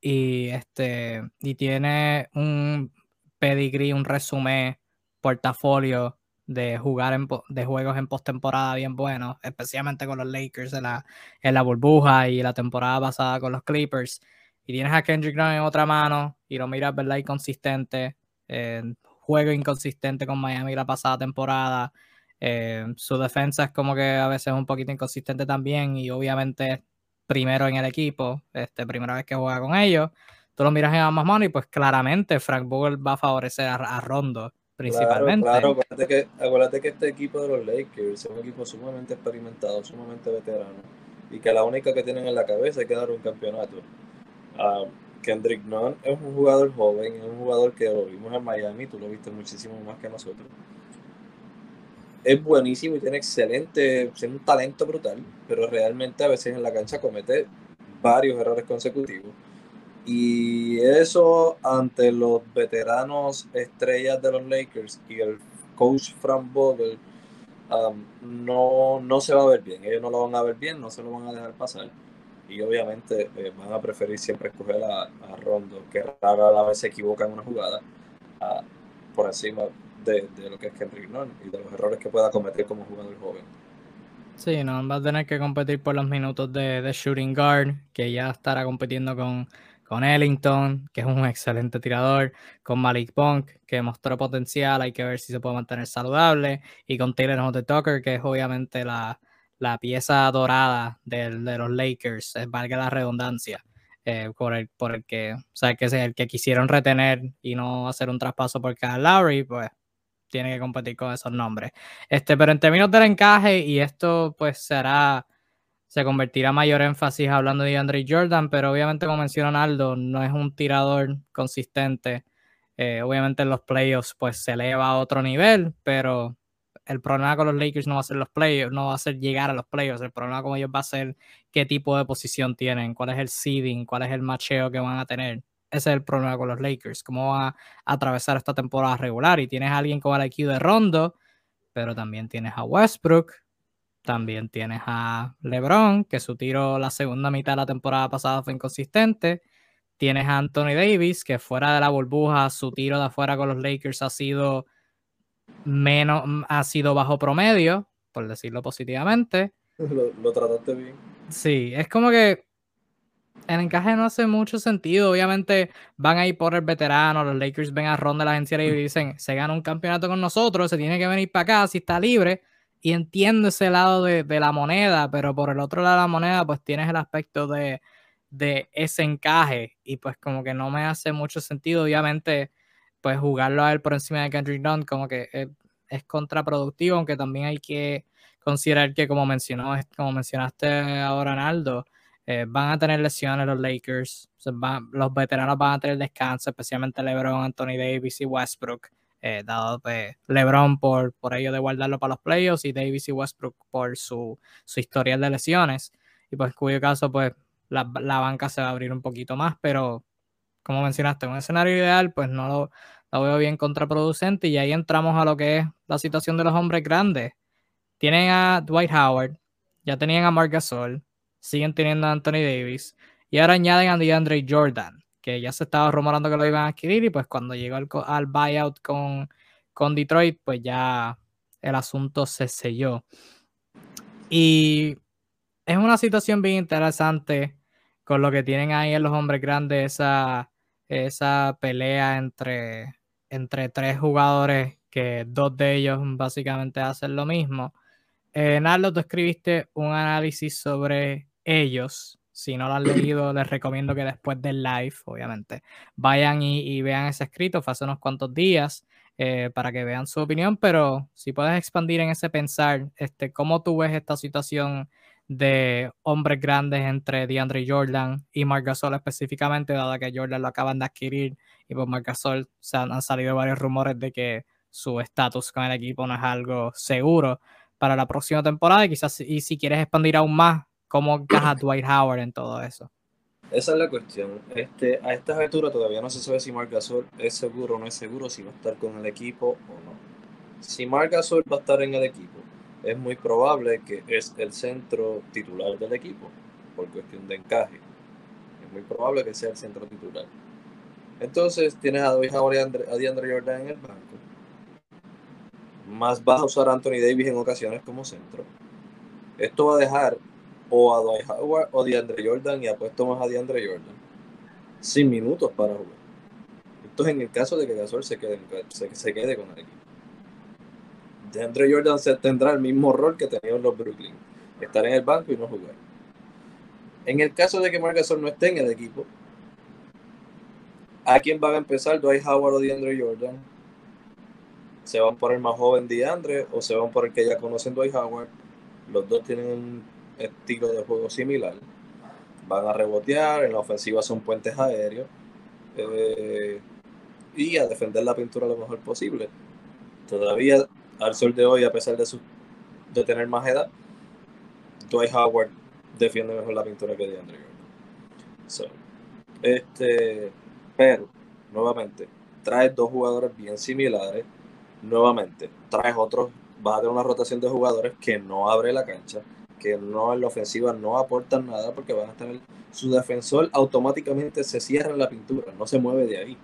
Y este, y tiene un pedigree, un resumen, portafolio de jugar en, de juegos en postemporada bien buenos, especialmente con los Lakers en la, en la burbuja y la temporada pasada con los Clippers. Y tienes a Kendrick Nunn en otra mano y lo miras, ¿verdad? Inconsistente. juego inconsistente con Miami la pasada temporada. Eh, su defensa es como que a veces un poquito inconsistente también y obviamente primero en el equipo, este, primera vez que juega con ellos tú lo miras en ambas manos y pues claramente Frank Vogel va a favorecer a, Rondo principalmente. Claro, acuérdate, que, acuérdate que este equipo de los Lakers es un equipo sumamente experimentado, sumamente veterano y que la única que tienen en la cabeza es que dar un campeonato. Ah, Kendrick Nunn es un jugador joven, es un jugador que lo vimos en Miami, tú lo viste muchísimo más que nosotros. Es buenísimo y tiene excelente, tiene un talento brutal, pero realmente a veces en la cancha comete varios errores consecutivos y eso ante los veteranos estrellas de los Lakers y el coach Frank Vogel um, no, no se va a ver bien. Ellos no lo van a ver bien, no se lo van a dejar pasar. Y obviamente eh, van a preferir siempre escoger a, Rondo, que rara la vez se equivoca en una jugada, por encima de, lo que es Kendrick Nunn y de los errores que pueda cometer como jugador joven. Sí, no, va a tener que competir por los minutos de, de shooting guard, que ya estará compitiendo con con Ellington, que es un excelente tirador, con Malik Punk, que mostró potencial, hay que ver si se puede mantener saludable, y con Taylor Hunter Tucker, que es obviamente la, pieza dorada de los Lakers, valga la redundancia, eh, por, el, por el que, o sea, que es el que quisieron retener y no hacer un traspaso por Kyle Lowry, pues tiene que competir con esos nombres. Este, pero en términos del encaje, y esto pues será se convertirá mayor énfasis hablando de Andre Jordan, pero obviamente como menciona Aldo, no es un tirador consistente. Eh, obviamente en los playoffs pues se eleva a otro nivel, pero el problema con los Lakers no va a ser los playoffs, no va a ser llegar a los playoffs, el problema con ellos va a ser qué tipo de posición tienen, cuál es el seeding, cuál es el macheo que van a tener. Ese es el problema con los Lakers, cómo van a atravesar esta temporada regular y tienes a alguien con el IQ de Rondo, pero también tienes a Westbrook, también tienes a LeBron, que su tiro la segunda mitad de la temporada pasada fue inconsistente. Tienes a Anthony Davis, que fuera de la burbuja, su tiro de afuera con los Lakers ha sido menos, ha sido bajo promedio. por decirlo positivamente. Lo, lo trataste bien. Sí, es como que el encaje no hace mucho sentido. Obviamente van a ir por el veterano, los Lakers ven a Ron de la agencia y dicen, se gana un campeonato con nosotros, se tiene que venir para acá si está libre. Y entiendo ese lado de, la moneda, pero por el otro lado de la moneda, pues tienes el aspecto de, ese encaje. Y pues como que no me hace mucho sentido. Obviamente, pues jugarlo a él por encima de Kendrick Dunn como que es, es contraproductivo, aunque también hay que considerar que como mencionó, como mencionaste ahora, Naldo, eh, van a tener lesiones los Lakers, los veteranos van a tener descanso, especialmente LeBron, Anthony Davis y Westbrook, eh, dado pues, LeBron por, por ello de guardarlo para los playoffs y Davis y Westbrook por su, su historial de lesiones. Y pues, en cuyo caso, pues la, banca se va a abrir un poquito más, pero como mencionaste, un escenario ideal, pues no lo, lo veo bien contraproducente. Y ahí entramos a lo que es la situación de los hombres grandes. Tienen a Dwight Howard, ya tenían a Marc Gasol, siguen teniendo a Anthony Davis y ahora añaden a DeAndre Jordan, que ya se estaba rumorando que lo iban a adquirir y pues cuando llegó al, buyout con, con Detroit, pues ya el asunto se selló. Y es una situación bien interesante con lo que tienen ahí en los hombres grandes, esa, esa pelea entre, entre tres jugadores que dos de ellos básicamente hacen lo mismo. Eh, Narlo, tú escribiste un análisis sobre ellos. Si no lo han leído, les recomiendo que después del live, obviamente, vayan y, vean ese escrito, fue hace unos cuantos días, eh, para que vean su opinión, pero si puedes expandir en ese pensar, este, ¿cómo tú ves esta situación de hombres grandes entre DeAndre Jordan y Marc Gasol específicamente, dado que Jordan lo acaban de adquirir y por Marc Gasol se han, han salido varios rumores de que su estatus con el equipo no es algo seguro para la próxima temporada y quizás y si quieres expandir aún más cómo encaja Dwight Howard en todo eso. Esa es la cuestión. Este, a estas alturas todavía no se sabe si Marc Gasol es seguro o no es seguro, si va a estar con el equipo o no. Si Marc Gasol va a estar en el equipo, es muy probable que es el centro titular del equipo, por cuestión de encaje. Es muy probable que sea el centro titular. Entonces tienes a Dwight Howard y a DeAndre Jordan en el banco. Más vas a usar a Anthony Davis en ocasiones como centro. Esto va a dejar o a Dwight Howard o DeAndre Jordan y apuesto más a DeAndre Jordan sin minutos para jugar. Esto es en el caso de que Gasol se quede, se, quede con el equipo. DeAndre Jordan se tendrá el mismo rol que tenía en los Brooklyn, estar en el banco y no jugar. En el caso de que Marc Gasol no esté en el equipo, ¿a quién van a empezar? Dwight Howard o DeAndre Jordan? ¿Se van por el más joven DeAndre o se van por el que ya conocen Dwight Howard? Los dos tienen estilo de juego similar. Van a rebotear, en la ofensiva son puentes aéreos eh, y a defender la pintura lo mejor posible. Todavía al sol de hoy, a pesar de, su, de tener más edad, Dwight Howard defiende mejor la pintura que DeAndre Jordan. este, pero, nuevamente, traes dos jugadores bien similares. Nuevamente, traes otros, vas a tener una rotación de jugadores que no abre la cancha que no en la ofensiva no aportan nada porque van a estar su defensor automáticamente se cierra en la pintura, no se mueve de ahí.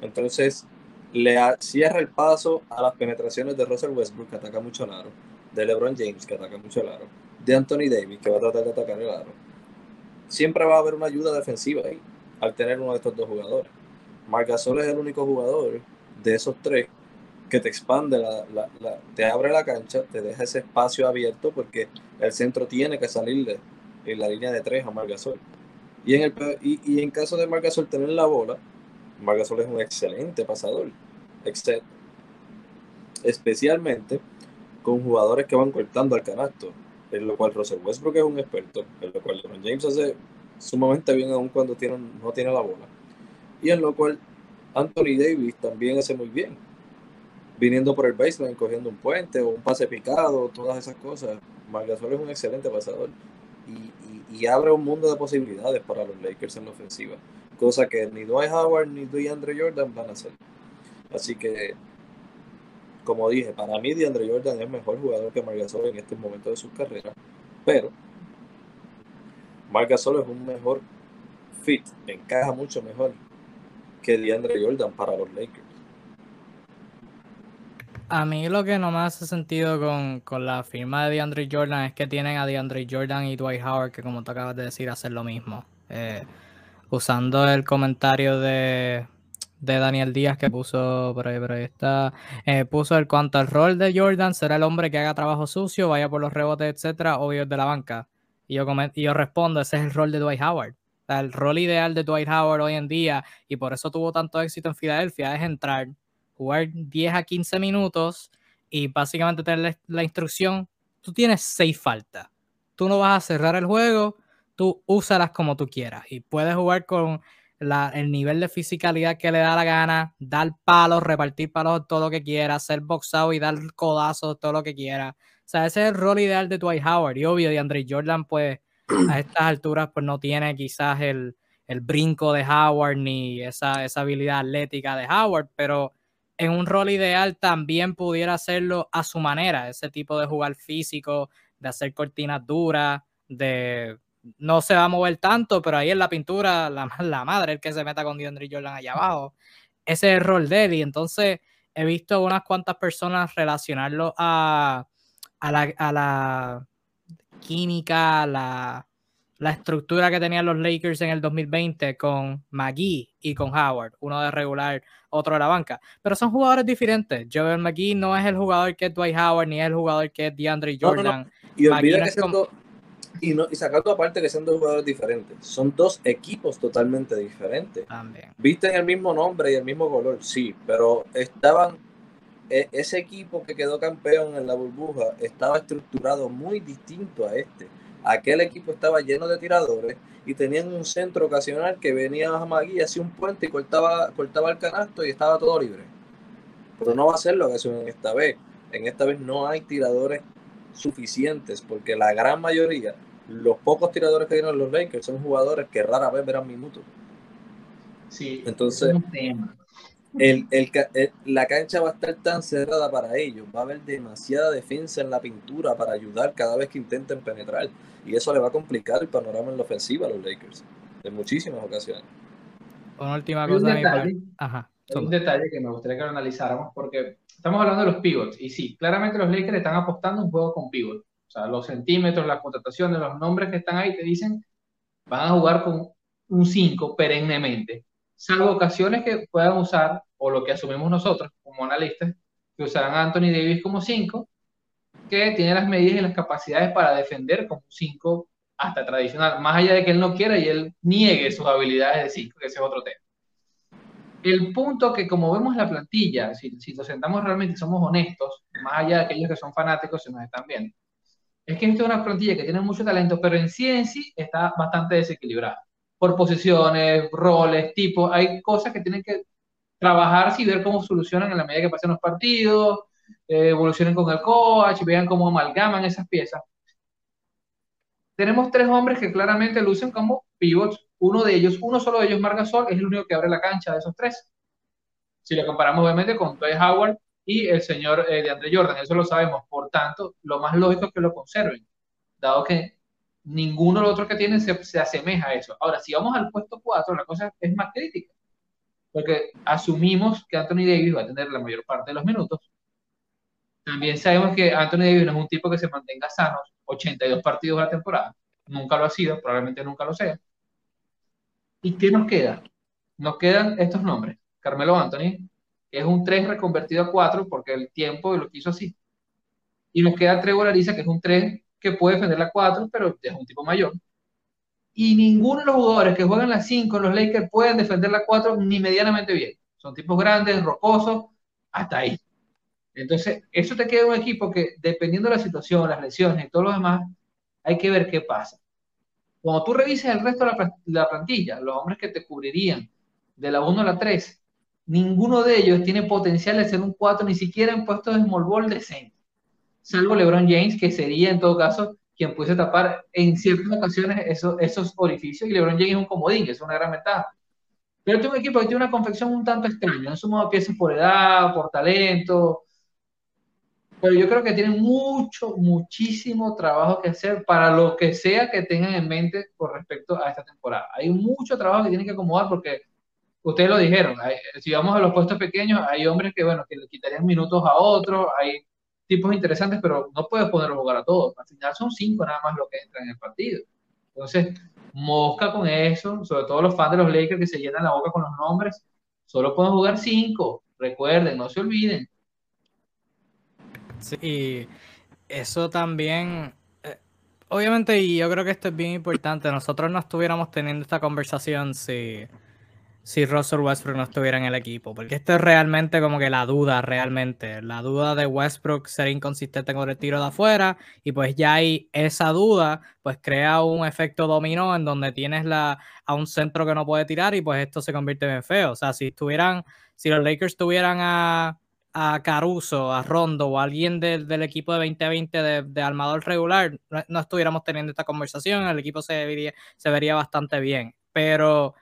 Entonces le cierra el paso a las penetraciones de Russell Westbrook que ataca mucho al aro, de LeBron James que ataca mucho al aro, de Anthony Davis que va a tratar de atacar el aro. Siempre va a haber una ayuda defensiva ahí al tener uno de estos dos jugadores. Marc Gasol es el único jugador de esos tres que te expande, la, te abre la cancha, te deja ese espacio abierto porque el centro tiene que salir en la línea de tres a Margasol. Y en, el, y, en caso de Margasol tener la bola, Margasol es un excelente pasador, especialmente con jugadores que van cortando al canasto, en lo cual Russell Westbrook es un experto, en lo cual LeBron James hace sumamente bien aún cuando tiene, no tiene la bola, y en lo cual Anthony Davis también hace muy bien viniendo por el baseline, cogiendo un puente o un pase picado, todas esas cosas. Margasol es un excelente pasador y, abre un mundo de posibilidades para los Lakers en la ofensiva, cosa que ni Dwight Howard ni DeAndre Jordan van a hacer. Así que, como dije, para mí DeAndre Jordan es mejor jugador que Margasol en este momento de su carrera, pero Margasol es un mejor fit, encaja mucho mejor que DeAndre Jordan para los Lakers. A mí lo que no me hace sentido con, con, la firma de DeAndre Jordan es que tienen a DeAndre Jordan y Dwight Howard que como tú acabas de decir hacen lo mismo. Eh, usando el comentario de, de Daniel Díaz que puso por ahí, por ahí está, eh, puso el cuanto al rol de Jordan, será el hombre que haga trabajo sucio, vaya por los rebotes, etcétera, obvio de la banca. Y yo, y yo respondo, ese es el rol de Dwight Howard. el rol ideal de Dwight Howard hoy en día, y por eso tuvo tanto éxito en Filadelfia, es entrar, jugar 10 a 15 minutos y básicamente tener la instrucción, tú tienes 6 faltas. Tú no vas a cerrar el juego, tú úsalas como tú quieras y puedes jugar con el nivel de fisicalidad que le da la gana, dar palos, repartir palos todo lo que quiera, hacer boxado y dar codazos todo lo que quiera. O sea, ese es el rol ideal de Dwight Howard. Y obvio, de Andre Jordan, pues a estas alturas, pues no tiene quizás el, brinco de Howard ni esa, esa habilidad atlética de Howard, pero en un rol ideal también pudiera hacerlo a su manera, ese tipo de jugar físico, de hacer cortinas duras, de no se va a mover tanto, pero ahí en la pintura, la, la madre, el que se meta con DeAndre Jordan allá abajo. Ese es el rol de él. Y entonces he visto unas cuantas personas relacionarlo a, a, la, a la química, la, la estructura que tenían los Lakers en el 2020 con McGee y con Howard, uno de regular, otro de la banca. Pero son jugadores diferentes. Joel McGee no es el jugador que es Dwight Howard, ni es el jugador que es DeAndre Jordan. Y olvida que y, no, y sacando aparte que sean dos jugadores diferentes. Son dos equipos totalmente diferentes. También. Visten el mismo nombre y el mismo color, sí, pero estaban. E, ese equipo que quedó campeón en la burbuja estaba estructurado muy distinto a este. Aquel equipo estaba lleno de tiradores y tenían un centro ocasional que venía a Magui, hacía un puente y cortaba, cortaba el canasto y estaba todo libre. Pero no va a ser lo que en esta vez. En esta vez no hay tiradores suficientes porque la gran mayoría los pocos tiradores que tienen los Lakers son jugadores que rara vez verán minutos. Sí, entonces el, el, la cancha va a estar tan cerrada para ellos, va a haber demasiada defensa en la pintura para ayudar cada vez que intenten penetrar. Y eso le va a complicar el panorama en la ofensiva a los Lakers en muchísimas ocasiones. Una última cosa. Un detalle, un detalle que me gustaría que lo analizáramos porque estamos hablando de los pivots. Y sí, claramente los Lakers están apostando un juego con pivots. O sea, los centímetros, las contrataciones, los nombres que están ahí te dicen van a jugar con un 5 perennemente, salvo ocasiones que puedan usar, o lo que asumimos nosotros como analistas, que usarán a Anthony Davis como 5, que tiene las medidas y las capacidades para defender como un 5 hasta tradicional, más allá de que él no quiera y él niegue sus habilidades de 5, que ese es otro tema. El punto que como vemos la plantilla, si, si nos sentamos realmente y somos honestos, más allá de aquellos que son fanáticos y nos están viendo, es que esta es una plantilla que tiene mucho talento, pero en sí en sí está bastante desequilibrada. Por posiciones, roles, tipos, hay cosas que tienen que trabajar y ver cómo solucionan en la medida que pasen los partidos, eh, evolucionen con el coach, vean cómo amalgaman esas piezas. Tenemos tres hombres que claramente lucen como pivots. Uno de ellos, uno solo de ellos, Margasol, es el único que abre la cancha de esos tres. Si lo comparamos obviamente con Dwight Howard, y el señor eh, de Andre Jordan. Eso lo sabemos. Por tanto, lo más lógico es que lo conserven, dado que ninguno de los otros que tienen se, se asemeja a eso. Ahora, si vamos al puesto 4, la cosa es más crítica, porque asumimos que Anthony Davis va a tener la mayor parte de los minutos. También sabemos que Anthony Davis no es un tipo que se mantenga sano 82 partidos a la temporada. Nunca lo ha sido, probablemente nunca lo sea. ¿Y qué nos queda? Nos quedan estos nombres. Carmelo Anthony, que es un 3 reconvertido a 4 porque el tiempo lo quiso así. Y nos queda Trevor Ariza, que es un 3 que puede defender la 4, pero es un tipo mayor. Y ninguno de los jugadores que juegan la 5 los Lakers pueden defender la 4 ni medianamente bien. Son tipos grandes, rocosos, hasta ahí. Entonces, eso te queda un equipo que, dependiendo de la situación, las lesiones y todo lo demás, hay que ver qué pasa. Cuando tú revises el resto de la, la plantilla, los hombres que te cubrirían de la 1 a la 3, ninguno de ellos tiene potencial de ser un 4, ni siquiera en puestos de small ball decente. Salvo LeBron James, que sería en todo caso quien pudiese tapar en ciertas ocasiones esos, esos orificios, y LeBron James es un comodín, es una gran ventaja. Pero es un equipo que tiene una confección un tanto extraña, han sumado piezas por edad, por talento, pero yo creo que tienen mucho, muchísimo trabajo que hacer para lo que sea que tengan en mente con respecto a esta temporada. Hay mucho trabajo que tienen que acomodar porque ustedes lo dijeron, si vamos a los puestos pequeños, hay hombres que, bueno, que le quitarían minutos a otros, hay tipos interesantes, pero no puedes ponerlos a jugar a todos. Al final son cinco nada más lo que entran en el partido. Entonces, mosca con eso, sobre todo los fans de los Lakers que se llenan la boca con los nombres, solo pueden jugar cinco, recuerden, no se olviden. Sí, eso también, eh, obviamente, y yo creo que esto es bien importante, nosotros no estuviéramos teniendo esta conversación si si Russell Westbrook no estuviera en el equipo. Porque esto es realmente como que la duda, realmente. La duda de Westbrook ser inconsistente con el tiro de afuera. Y pues ya hay esa duda, pues crea un efecto dominó en donde tienes la, a un centro que no puede tirar y pues esto se convierte en feo. O sea, si estuvieran, si los Lakers tuvieran a, a Caruso, a Rondo o a alguien del equipo de 2020 de, de armador regular, no, estuviéramos teniendo esta conversación. El equipo se vería, se vería bastante bien. Pero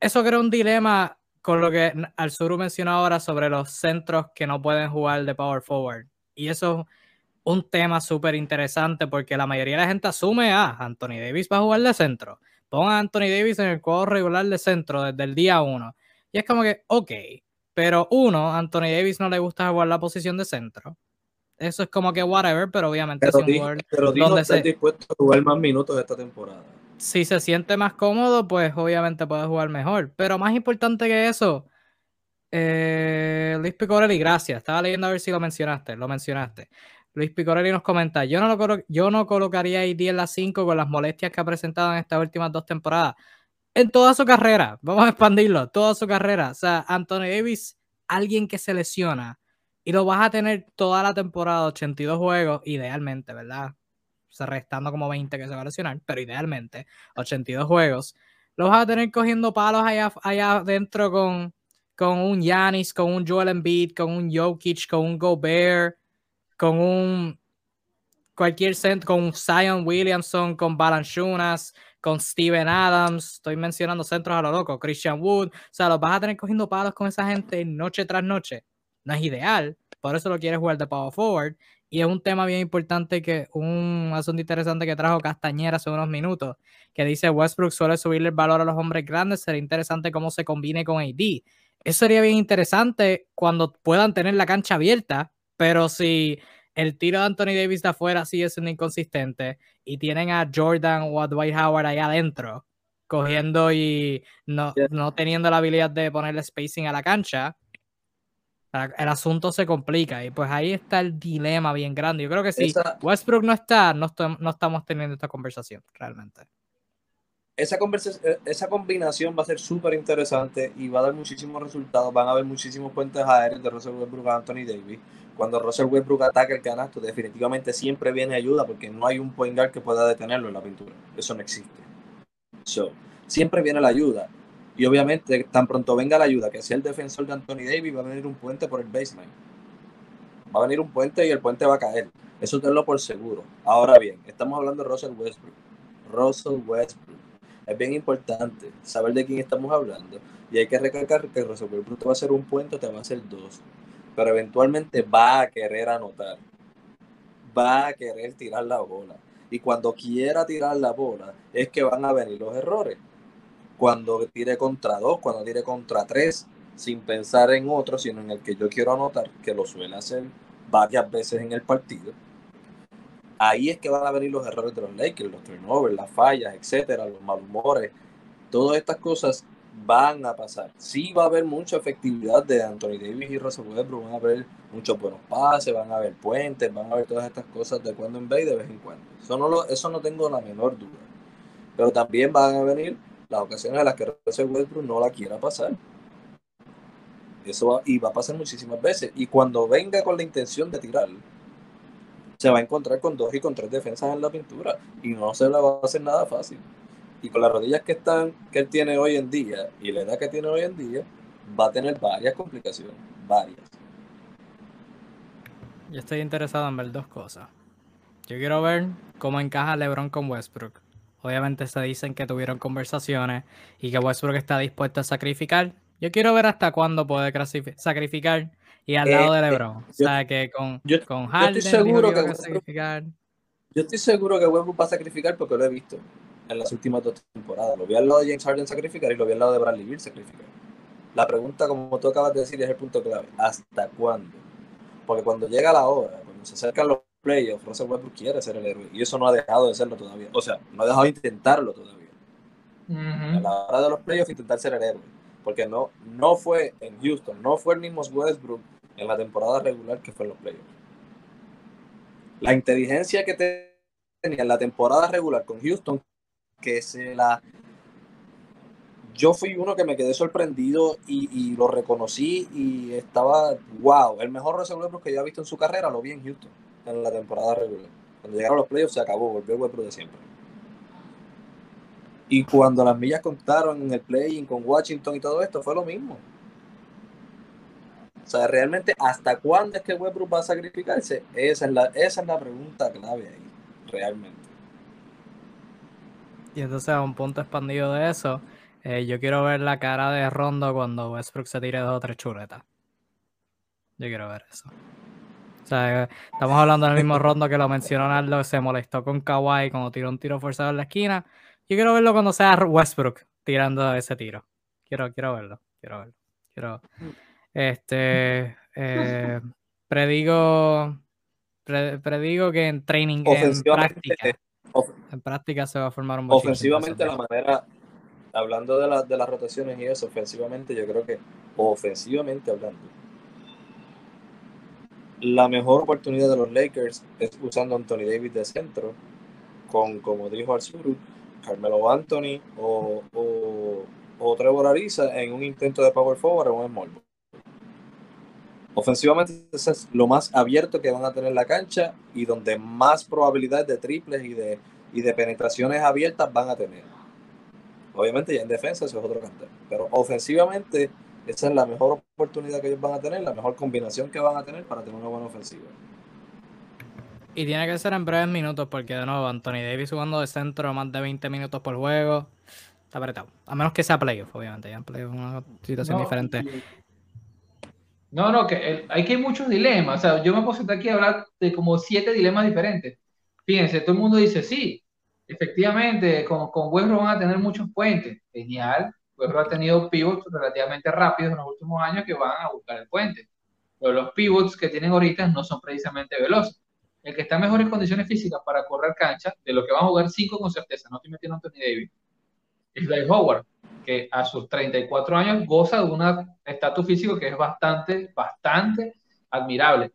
eso crea un dilema con lo que Alzuru mencionó ahora sobre los centros que no pueden jugar de power forward. Y eso es un tema súper interesante porque la mayoría de la gente asume, ah, Anthony Davis va a jugar de centro. Pon a Anthony Davis en el juego regular de centro desde el día uno. Y es como que, ok, pero uno, Anthony Davis no le gusta jugar la posición de centro. Eso es como que whatever, pero obviamente pero es un pero donde se... dispuesto a jugar más minutos esta temporada si se siente más cómodo, pues obviamente puede jugar mejor. Pero más importante que eso, eh, Luis Picorelli, gracias. Estaba leyendo a ver si lo mencionaste. Lo mencionaste. Luis Picorelli nos comenta: Yo no, lo yo no colocaría a ID en la 5 con las molestias que ha presentado en estas últimas dos temporadas. En toda su carrera, vamos a expandirlo, toda su carrera. O sea, Anthony Davis, alguien que se lesiona y lo vas a tener toda la temporada, 82 juegos, idealmente, ¿verdad? Restando como 20 que se va a lesionar, pero idealmente 82 juegos, los vas a tener cogiendo palos allá, allá adentro con, con un Yanis, con un Joel Embiid, con un Jokic, con un Gobert, con un cualquier centro, con un Zion Williamson, con Balanchunas, con Steven Adams, estoy mencionando centros a lo loco, Christian Wood, o sea, los vas a tener cogiendo palos con esa gente noche tras noche. No es ideal, por eso lo quieres jugar de power forward y es un tema bien importante que un asunto interesante que trajo Castañera hace unos minutos, que dice Westbrook suele subirle el valor a los hombres grandes, sería interesante cómo se combine con AD. Eso sería bien interesante cuando puedan tener la cancha abierta, pero si el tiro de Anthony Davis de afuera sigue siendo inconsistente y tienen a Jordan o a Dwight Howard ahí adentro, cogiendo y no, no teniendo la habilidad de ponerle spacing a la cancha, el asunto se complica y pues ahí está el dilema bien grande. Yo creo que si Westbrook no está, no, no, estamos teniendo esta conversación realmente. Esa, conversación, eh, esa combinación va a ser súper interesante y va a dar muchísimos resultados. Van a haber muchísimos puentes aéreos de Russell Westbrook a Anthony Davis. Cuando Russell Westbrook ataca el canasto, definitivamente siempre viene ayuda porque no hay un point guard que pueda detenerlo en la pintura. Eso no existe. So, siempre viene la ayuda y obviamente, tan pronto venga la ayuda, que sea el defensor de Anthony Davis, va a venir un puente por el baseline. Va a venir un puente y el puente va a caer. Eso tenlo por seguro. Ahora bien, estamos hablando de Russell Westbrook. Russell Westbrook. Es bien importante saber de quién estamos hablando. Y hay que recalcar que Russell Westbrook te va a hacer un puente, te va a hacer dos. Pero eventualmente va a querer anotar. Va a querer tirar la bola. Y cuando quiera tirar la bola, es que van a venir los errores cuando tire contra dos, cuando tire contra tres, sin pensar en otro, sino en el que yo quiero anotar, que lo suele hacer varias veces en el partido. Ahí es que van a venir los errores de los Lakers, los turnovers, las fallas, etcétera, los malhumores. Todas estas cosas van a pasar. Sí va a haber mucha efectividad de Anthony Davis y Russell Westbrook, van a haber muchos buenos pases, van a haber puentes, van a haber todas estas cosas de cuando en vez de vez en cuando. Eso no, lo, eso no tengo la menor duda. Pero también van a venir las ocasiones en las que Russell Westbrook no la quiera pasar. Eso va, y va a pasar muchísimas veces. Y cuando venga con la intención de tirar, se va a encontrar con dos y con tres defensas en la pintura. Y no se la va a hacer nada fácil. Y con las rodillas que están, que él tiene hoy en día, y la edad que tiene hoy en día, va a tener varias complicaciones. Varias. Yo estoy interesado en ver dos cosas. Yo quiero ver cómo encaja LeBron con Westbrook. Obviamente se dicen que tuvieron conversaciones y que Westbrook está dispuesto a sacrificar. Yo quiero ver hasta cuándo puede sacrificar y al lado de eh, LeBron. o sea, que con, con Harden yo estoy seguro que, sacrificar. Yo estoy seguro que Westbrook va a sacrificar porque lo he visto en las últimas dos temporadas. Lo vi al lado de James Harden sacrificar y lo vi al lado de Bradley Beal sacrificar. la pregunta, como tú acabas de decir, es el punto clave. ¿Hasta cuándo? Porque cuando llega la hora, cuando se acercan los playoffs, Russell Westbrook quiere ser el héroe. Y eso no ha dejado de serlo todavía. O sea, no ha dejado de intentarlo todavía. A la hora de los playoffs, intentar ser el héroe. Porque no, no fue en Houston, no fue el mismo Westbrook en la temporada regular que fue en los playoffs. La inteligencia que tenía en la temporada regular con Houston, que se la yo fui uno que me quedé sorprendido y, lo reconocí y estaba, wow, el mejor reserva que yo he visto en su carrera lo vi en Houston, en la temporada regular. Cuando llegaron los playoffs se acabó, volvió el Westbrook de siempre. Y cuando las millas contaron en el play con Washington y todo esto, fue lo mismo. O sea, realmente, ¿hasta cuándo es que Westbrook va a sacrificarse? Esa es la, esa es la pregunta clave ahí, realmente. Y entonces, a un punto expandido de eso, eh, yo quiero ver la cara de Rondo cuando Westbrook se tire dos o tres chuletas. Yo quiero ver eso. Sea, estamos hablando del mismo Rondo que lo mencionó Naldo, se molestó con Kawhi cuando tiró un tiro forzado en la esquina. Yo quiero verlo cuando sea Westbrook tirando ese tiro. Quiero, quiero verlo, quiero verlo. Quiero, este, eh, predigo, predigo que en training, en práctica, en práctica se va a formar un Ofensivamente la manera, hablando de, de las rotaciones y eso, ofensivamente, yo creo que, ofensivamente hablando, la mejor oportunidad de los Lakers es usando Anthony Davis de centro, con, como dijo Arzuru, Carmelo Anthony o, o, Trevor Ariza en un intento de power forward o un small Ofensivamente, eso es lo más abierto que van a tener la cancha y donde más probabilidades de triples y de, y de penetraciones abiertas van a tener. Obviamente ya en defensa eso es otro cantar. Pero ofensivamente esa es la mejor oportunidad que ellos van a tener, la mejor combinación que van a tener para tener una buena ofensiva. Y tiene que ser en breves minutos porque de nuevo Anthony Davis jugando de centro más de 20 minutos por juego está apretado. A menos que sea playoff, obviamente. Ya en playoff es una situación diferente. No, no, que hay que hay muchos dilemas. O sea, yo me puedo aquí a hablar de como siete dilemas diferentes. Fíjense, todo el mundo dice, sí, efectivamente, con, con Westbrook van a tener muchos puentes. Genial. Westbrook ha tenido pivots relativamente rápidos en los últimos años que van a buscar el puente. Pero los pivots que tienen ahorita no son precisamente veloces. El que está en mejores condiciones físicas para correr cancha, de lo que van a jugar cinco con certeza, no estoy metiendo a Anthony Davis, es Dwight Howard, que a sus 34 años goza de un estatus físico que es bastante, bastante admirable.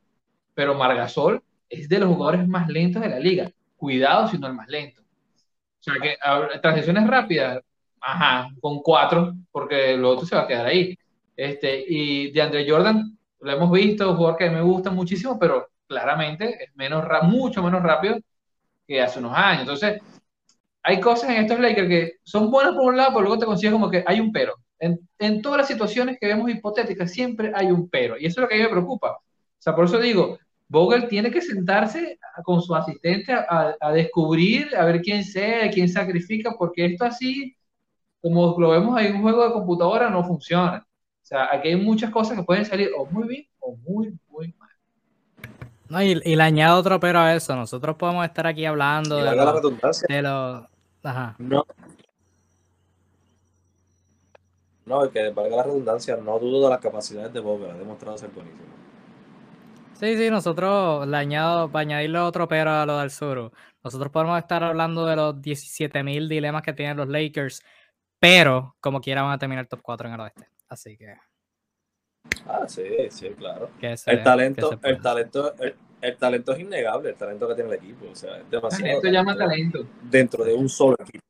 Pero Margasol es de los jugadores más lentos de la liga. Cuidado si no el más lento. O sea que transiciones rápidas, ajá, con cuatro, porque lo otro se va a quedar ahí. Este, y de Andre Jordan, lo hemos visto, un jugador que me gusta muchísimo, pero claramente es menos mucho menos rápido que hace unos años. Entonces, hay cosas en estos Lakers que son buenas por un lado, pero luego te consigues como que hay un pero. En, en, todas las situaciones que vemos hipotéticas, siempre hay un pero. Y eso es lo que a mí me preocupa. O sea, por eso digo, Vogel tiene que sentarse con su asistente a, descubrir, a ver quién sea, quién sacrifica, porque esto así, como lo vemos ahí en un juego de computadora, no funciona. O sea, aquí hay muchas cosas que pueden salir o muy bien o muy, muy mal. No, y, le añado otro pero a eso. Nosotros podemos estar aquí hablando de, la redundancia. de los... Ajá. No. No, que valga la redundancia, no dudo de las capacidades de Vogel, ha demostrado ser buenísimo. Sí, sí, nosotros le añado, para añadirle otro pero a lo del sur, nosotros podemos estar hablando de los 17.000 dilemas que tienen los Lakers, pero como quiera van a terminar top 4 en el oeste. Así que. Ah, sí, sí, claro. el talento, el talento, el, talento es innegable, el talento que tiene el equipo. O sea, es demasiado. Esto llama talento. Dentro de un solo equipo.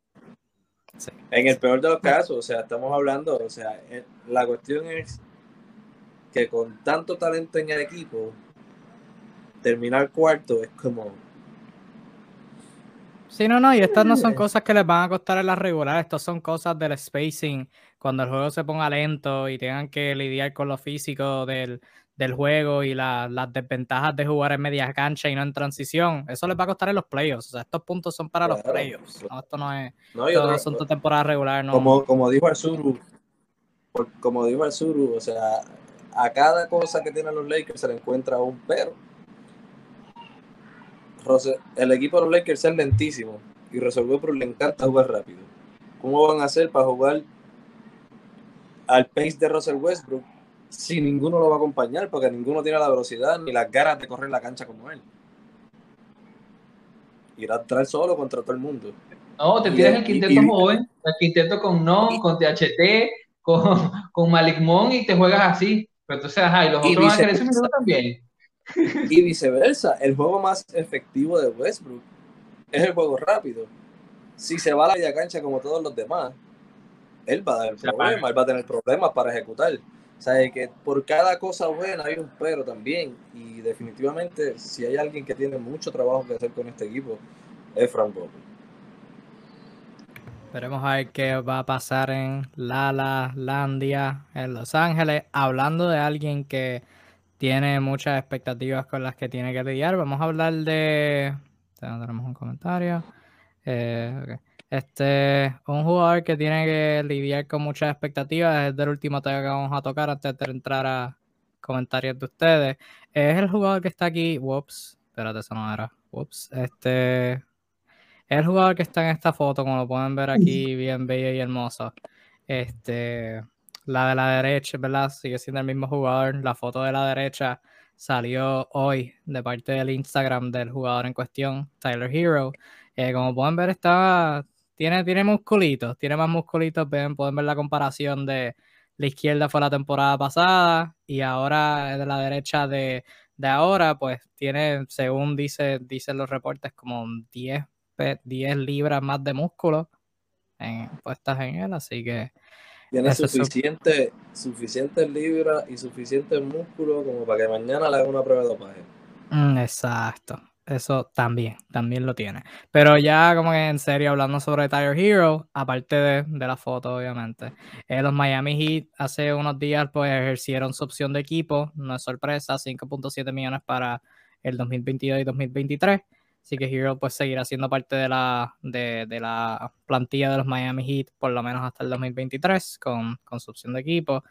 En el peor de los casos, o sea, estamos hablando, o sea, eh, la cuestión es que con tanto talento en el equipo, terminar cuarto es como. Sí, no, no, y estas no son cosas que les van a costar en la regular, estas son cosas del spacing, cuando el juego se ponga lento y tengan que lidiar con lo físico del, juego y las desventajas de jugar en media cancha y no en transición, eso les va a costar en los playoffs, o sea, estos puntos son para los playoffs, esto no es no, todo asunto temporada regular. No. Como, como dijo Arzuru, como dijo Arzuru, o sea, a cada cosa que tienen los Lakers se le encuentra un pero el equipo de los Lakers es lentísimo y resolvió pero le encanta jugar rápido. ¿Cómo van a hacer para jugar al pace de Russell Westbrook si ninguno lo va a acompañar, porque ninguno tiene la velocidad ni las ganas de correr la cancha como él. Irá a entrar solo contra todo el mundo. No, te tienes el quinteto joven, el quinteto con No, con THT, con, con Malik Mon y te juegas así. Pero entonces, ajá, y los otros van a querer también. Y viceversa, el juego más efectivo de Westbrook es el juego rápido. Si se va a la media cancha como todos los demás, él va a dar problemas, él va a tener problemas para ejecutar. O sea, que por cada cosa buena hay un pero también. Y definitivamente, si hay alguien que tiene mucho trabajo que hacer con este equipo, es Frank Vogel. Veremos a ver qué va a pasar en Lala Landia, en Los Ángeles. Hablando de alguien que tiene muchas expectativas con las que tiene que lidiar, vamos a hablar de. Tenemos un comentario. Eh, este, un jugador que tiene que lidiar con muchas expectativas es del último tema que vamos a tocar antes de entrar a comentarios de ustedes. Es el jugador que está aquí. Whoops, espérate, eso no era. Whoops, este. El jugador que está en esta foto, como lo pueden ver aquí, bien bello y hermoso. Este, la de la derecha, ¿verdad? Sigue siendo el mismo jugador. La foto de la derecha salió hoy de parte del Instagram del jugador en cuestión, Tyler Hero. Eh, como pueden ver, está, tiene, tiene musculitos, tiene más musculitos. Ven, pueden ver la comparación de la izquierda fue la temporada pasada y ahora de la derecha de, de ahora, pues tiene, según dice, dicen los reportes, como 10 10 libras más de músculo puestas en él, así que... Tiene suficiente, suficiente libras y suficiente músculo como para que mañana le haga una prueba de dopaje. Mm, exacto, eso también, también lo tiene. Pero ya como que en serio hablando sobre Tire Hero, aparte de, la foto obviamente, eh, los Miami Heat hace unos días pues ejercieron su opción de equipo, no es sorpresa, 5.7 millones para el 2022 y 2023. Así que Hero pues seguirá siendo parte de la, de, la plantilla de los Miami Heat por lo menos hasta el 2023 con, con su opción de equipo.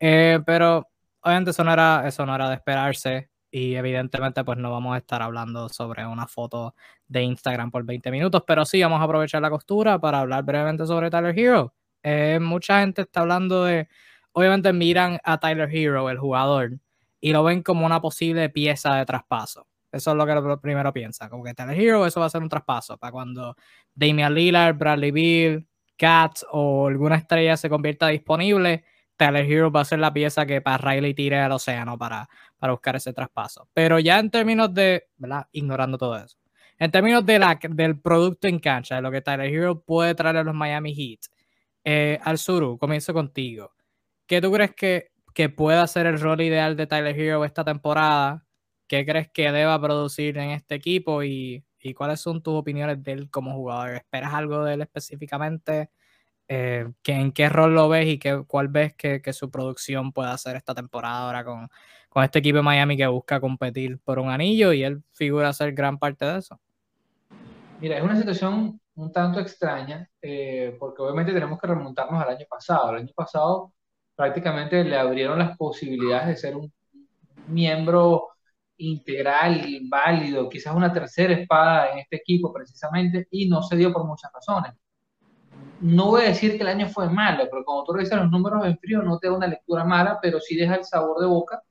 Eh, pero obviamente eso no, era, eso no era de esperarse y evidentemente pues no vamos a estar hablando sobre una foto de Instagram por 20 minutos, pero sí vamos a aprovechar la costura para hablar brevemente sobre Tyler Hero. Eh, mucha gente está hablando de, obviamente miran a Tyler Hero, el jugador, y lo ven como una posible pieza de traspaso. Eso es lo que primero piensa. Como que Tyler Hero, eso va a ser un traspaso para cuando Damian Lillard, Bradley Bill, Cats o alguna estrella se convierta disponible. Tyler Hero va a ser la pieza que para Riley tire al océano para, para buscar ese traspaso. Pero ya en términos de, ¿verdad? Ignorando todo eso. En términos de la, del producto en cancha, de lo que Tyler Hero puede traer a los Miami Heat, eh, al Suru, comienzo contigo. ¿Qué tú crees que, que pueda ser el rol ideal de Tyler Hero esta temporada? ¿Qué crees que deba producir en este equipo y, cuáles son tus opiniones de él como jugador? ¿Esperas algo de él específicamente? Eh, ¿En qué rol lo ves y qué, cuál ves que, su producción pueda hacer esta temporada ahora con, con este equipo de Miami que busca competir por un anillo y él figura ser gran parte de eso? Mira, es una situación un tanto extraña eh, porque obviamente tenemos que remontarnos al año pasado. El año pasado prácticamente le abrieron las posibilidades de ser un miembro integral, válido, quizás una tercera espada en este equipo precisamente, y no se dio por muchas razones. No voy a decir que el año fue malo, pero cuando tú revisas los números en frío no te da una lectura mala, pero sí deja el sabor de boca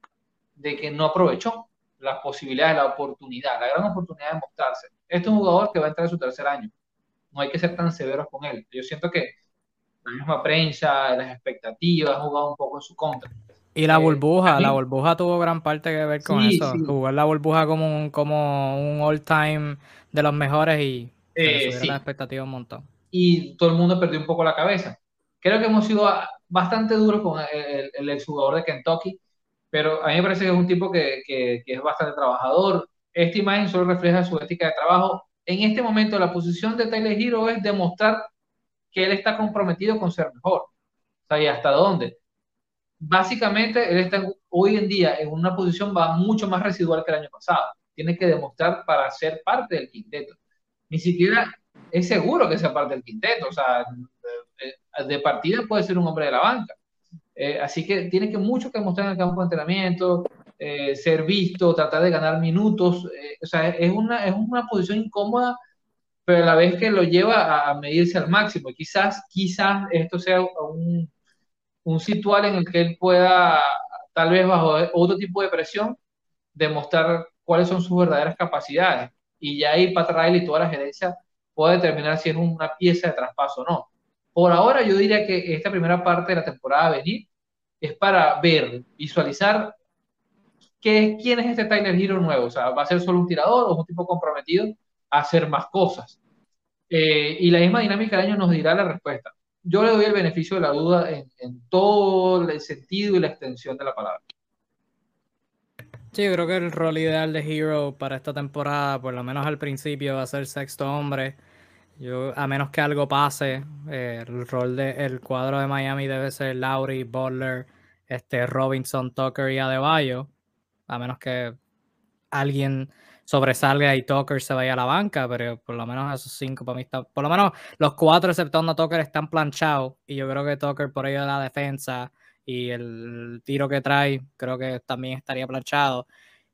de que no aprovechó las posibilidades, la oportunidad, la gran oportunidad de mostrarse. Este es un jugador que va a entrar en su tercer año. No hay que ser tan severos con él. Yo siento que la misma prensa, las expectativas, ha jugado un poco en su contra. Y la eh, burbuja, la burbuja tuvo gran parte que ver con eso. Jugar la burbuja como un, como un all time de los mejores y eh, la expectativa un montón. Y todo el mundo perdió un poco la cabeza. Creo que hemos sido bastante duros con el, el, exjugador de Kentucky, pero a mí me parece que es un tipo que, que, que, es bastante trabajador. Esta imagen solo refleja su ética de trabajo. En este momento, la posición de Tyler Hero es demostrar que él está comprometido con ser mejor. O sea, ¿y hasta dónde? Básicamente él está hoy en día en una posición va mucho más residual que el año pasado. Tiene que demostrar para ser parte del quinteto. Ni siquiera es seguro que sea parte del quinteto. O sea, de, partida puede ser un hombre de la banca. Eh, así que tiene que mucho que mostrar en el campo de entrenamiento, eh, ser visto, tratar de ganar minutos. Eh, o sea, es una, es una posición incómoda, pero a la vez que lo lleva a, a medirse al máximo. Quizás, quizás esto sea un un situal en el que él pueda, tal vez bajo otro tipo de presión, demostrar cuáles son sus verdaderas capacidades. Y ya ahí Pat y toda la gerencia puede determinar si es una pieza de traspaso o no. Por ahora yo diría que esta primera parte de la temporada a venir es para ver, visualizar qué, quién es este Tyler Hero nuevo. O sea, ¿va a ser solo un tirador o un tipo comprometido a hacer más cosas? Eh, y la misma dinámica del año nos dirá la respuesta. Yo le doy el beneficio de la duda en, todo el sentido y la extensión de la palabra. Sí, yo creo que el rol ideal de Hero para esta temporada, por lo menos al principio, va a ser sexto hombre. Yo, a menos que algo pase, eh, el rol del cuadro de Miami debe ser Lowry, Butler, este, Robinson, Tucker y Adebayo. A menos que alguien sobresalga y Tucker se vaya a la banca, pero por lo menos esos cinco para mí están, por lo menos los cuatro exceptuando a Tucker están planchados y yo creo que Tucker por ello de la defensa y el tiro que trae, creo que también estaría planchado.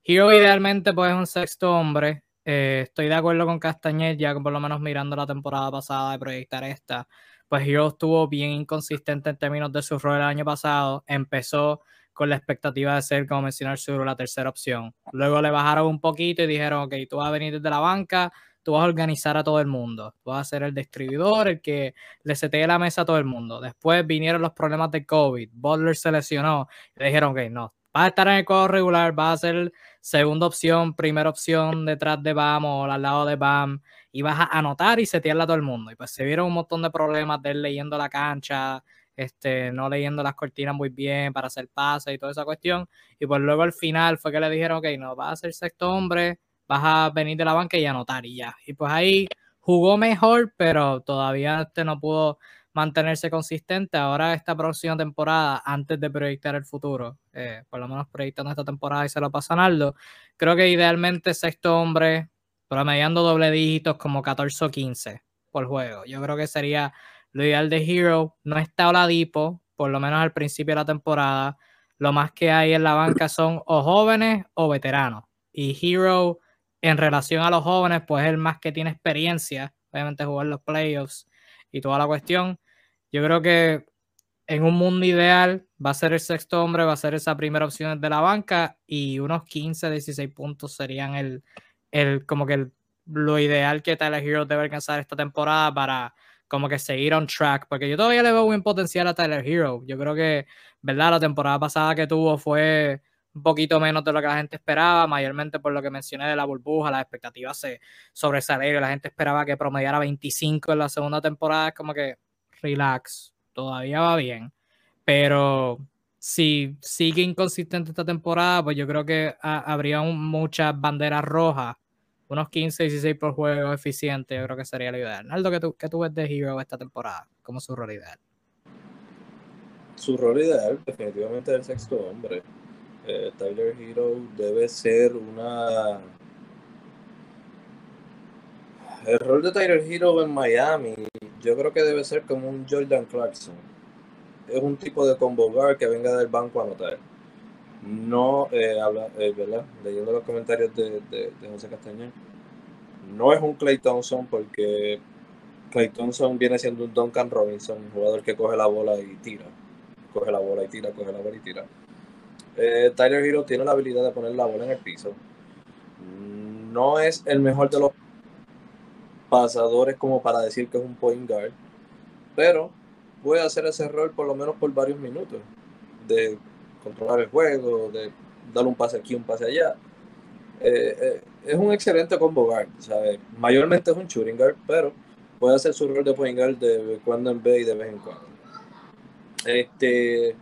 Hero idealmente pues es un sexto hombre. Eh, estoy de acuerdo con Castañet, ya por lo menos mirando la temporada pasada de proyectar esta. Pues Hero estuvo bien inconsistente en términos de su rol el año pasado. Empezó con la expectativa de ser, como mencionar seguro, la tercera opción. Luego le bajaron un poquito y dijeron, ok, tú vas a venir desde la banca, tú vas a organizar a todo el mundo. Tú vas a ser el distribuidor, el que le setee la mesa a todo el mundo. Después vinieron los problemas de COVID. Butler se lesionó. Le dijeron, ok, no, vas a estar en el cuadro regular, vas a ser segunda opción, primera opción detrás de Bam o al lado de Bam. Y vas a anotar y setearla a todo el mundo. Y pues se vieron un montón de problemas de él leyendo la cancha, este, no leyendo las cortinas muy bien para hacer pases y toda esa cuestión. Y pues luego al final fue que le dijeron, ok, no, vas a ser sexto hombre, vas a venir de la banca y anotar y ya. Y pues ahí jugó mejor, pero todavía este no pudo mantenerse consistente. Ahora esta próxima temporada, antes de proyectar el futuro, eh, por lo menos proyectando esta temporada y se lo pasa Naldo, creo que idealmente sexto hombre, promediando doble dígitos como 14 o 15 por juego. Yo creo que sería lo ideal de Hero. No está Oladipo, por lo menos al principio de la temporada. Lo más que hay en la banca son o jóvenes o veteranos. Y Hero en relación a los jóvenes, pues el más que tiene experiencia, obviamente jugar los playoffs y toda la cuestión. Yo creo que en un mundo ideal va a ser el sexto hombre, va a ser esa primera opción de la banca y unos 15, 16 puntos serían el, el como que lo ideal que Tyler Hero debe alcanzar esta temporada para como que seguir on track, porque yo todavía le veo buen potencial a Tyler Hero. Yo creo que, ¿verdad? La temporada pasada que tuvo fue un poquito menos de lo que la gente esperaba, mayormente por lo que mencioné de la burbuja, las expectativas se sobresalieron, la gente esperaba que promediara 25 en la segunda temporada, es como que relax, todavía va bien, pero si sigue inconsistente esta temporada, pues yo creo que habría muchas banderas rojas, unos 15, 16 por juego eficiente, yo creo que sería lo ideal. Aldo, ¿qué tú, qué tú ves de Hero esta temporada? ¿Cómo su rol ideal? Su rol ideal definitivamente es el sexto hombre eh, Tyler Hero debe ser una... El rol de Tyler Hero en Miami, yo creo que debe ser como un Jordan Clarkson. Es un tipo de combo que venga del banco a anotar. No, eh, habla, eh, ¿verdad? Leyendo los comentarios de, José Castañón, no es un Clay Thompson porque Clay Thompson viene siendo un Duncan Robinson, un jugador que coge la bola y tira. Coge la bola y tira, coge la bola y tira eh, Tyler Hero tiene la habilidad de poner la bola en el piso. No es el mejor de los pasadores como para decir que es un point guard, pero puede hacer ese rol por lo menos por varios minutos, de controlar el juego, de dar un pase aquí, un pase allá. Eh, eh, es un excelente combo guard, mayormente es un shooting guard, pero puede hacer su rol de point de cuando en vez y de vez en cuando. Este,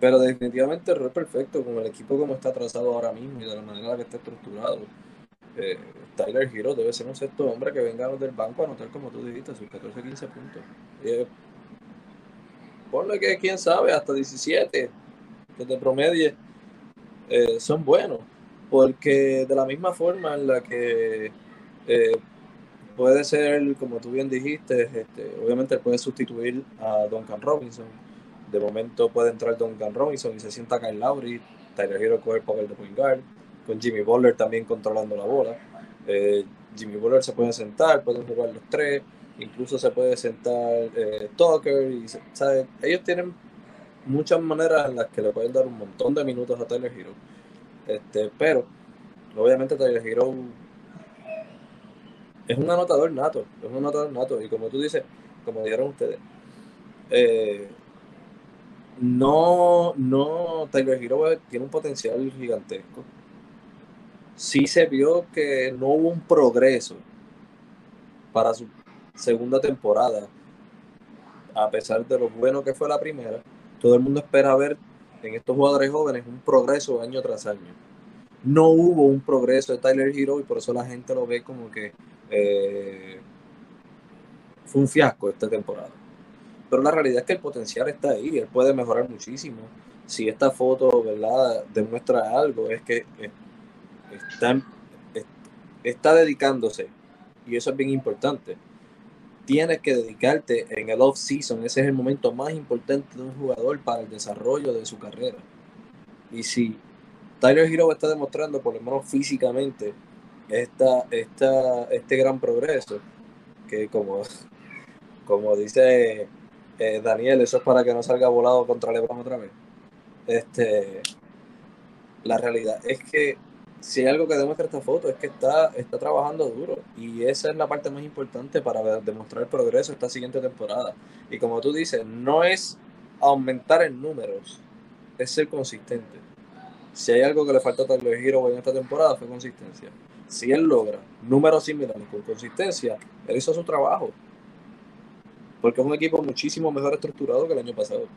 pero definitivamente el rol perfecto con el equipo como está trazado ahora mismo y de la manera que está estructurado. Eh, Tyler Hero debe ser un sexto hombre que venga del banco a anotar, como tú dijiste, sus 14, 15 puntos. Eh, ponle que, quién sabe, hasta 17 que te promedie, eh, son buenos. Porque de la misma forma en la que puede ser, como tú bien dijiste, este, obviamente puede sustituir a Duncan Robinson de momento puede entrar Duncan Robinson y se sienta Kyle Lowry. Tyler Hero coge el papel de point. Con Jimmy Butler también controlando la bola. Eh, Jimmy Butler se puede sentar, pueden jugar los tres. Incluso se puede sentar eh, Tucker. Y, Ellos tienen muchas maneras en las que le pueden dar un montón de minutos a Tyler Hero. Este, pero, obviamente Tyler Hero es un anotador nato, es un anotador nato. Y como tú dices, como dijeron ustedes, eh, no, no, Tyler Hero tiene un potencial gigantesco. Sí se vio que no hubo un progreso para su segunda temporada, a pesar de lo bueno que fue la primera. Todo el mundo espera ver en estos jugadores jóvenes un progreso año tras año. No hubo un progreso de Tyler Hero y por eso la gente lo ve como que eh, fue un fiasco esta temporada. Pero la realidad es que el potencial está ahí, él puede mejorar muchísimo. Si esta foto, ¿verdad?, demuestra algo, es que está, está dedicándose, y eso es bien importante. Tienes que dedicarte en el off-season, ese es el momento más importante de un jugador para el desarrollo de su carrera. Y si Tyler Hero está demostrando, por lo menos físicamente, esta, esta, este gran progreso, que como, como dice eh, Daniel, eso es para que no salga volado contra LeBron otra vez. Este, la realidad es que si hay algo que demuestra esta foto es que está, está trabajando duro y esa es la parte más importante para demostrar el progreso esta siguiente temporada. Y como tú dices, no es aumentar en números, es ser consistente. Si hay algo que le falta a Tyler Hero en esta temporada fue consistencia. Si él logra números similares con consistencia, él hizo su trabajo porque es un equipo muchísimo mejor estructurado que el año pasado.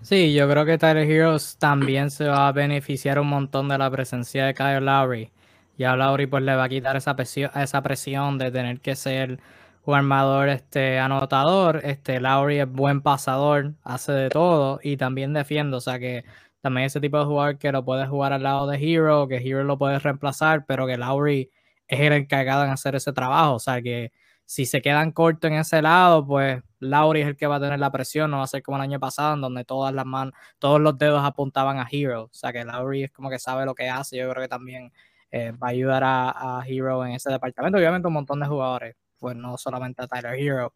Sí, yo creo que Tyler Heroes también se va a beneficiar un montón de la presencia de Kyle Lowry. Y a Lowry pues le va a quitar esa presión, esa presión de tener que ser un armador este, anotador. Este, Lowry es buen pasador, hace de todo y también defiende. O sea que también ese tipo de jugador que lo puede jugar al lado de Hero, que Hero lo puede reemplazar, pero que Lowry es el encargado en hacer ese trabajo. O sea que si se quedan cortos en ese lado, pues Lauri es el que va a tener la presión, no va a ser como el año pasado, en donde todas las manos, todos los dedos apuntaban a Hero. O sea que Lauri es como que sabe lo que hace. Yo creo que también eh, va a ayudar a, Hero en ese departamento. Obviamente un montón de jugadores, pues no solamente a Tyler Hero.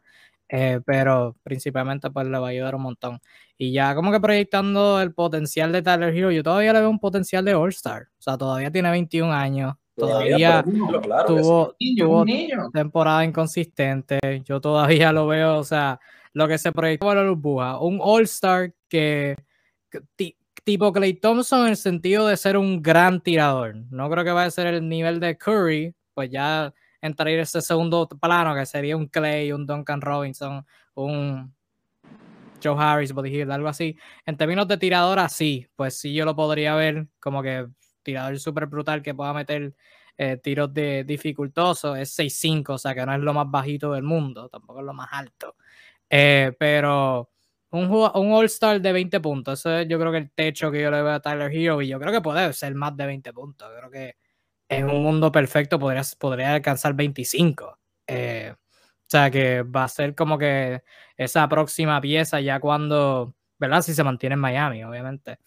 Eh, pero principalmente pues le va a ayudar un montón. Y ya como que proyectando el potencial de Tyler Hero, yo todavía le veo un potencial de All-Star. O sea, todavía tiene 21 años, Todavía, tuvo, temporada inconsistente. Yo todavía lo veo, o sea, lo que se proyectó para la burbuja. Un All-Star que, tipo Clay Thompson en el sentido de ser un gran tirador. No creo que vaya a ser el nivel de Curry, pues ya entraría ese segundo plano que sería un Clay, un Duncan Robinson, un Joe Harris, Body Hill, algo así. En términos de tirador, así, pues sí yo lo podría ver como que tirador súper brutal que pueda meter eh, tiros de dificultoso es 6'5, o sea que no es lo más bajito del mundo, tampoco es lo más alto. Eh, pero un, un All-Star de 20 puntos, eso es yo creo que el techo que yo le veo a Tyler Hero y yo creo que puede ser más de 20 puntos. Creo que en un mundo perfecto podría, podría alcanzar 25. Eh, o sea que va a ser como que esa próxima pieza ya cuando, ¿verdad? Si se mantiene en Miami, obviamente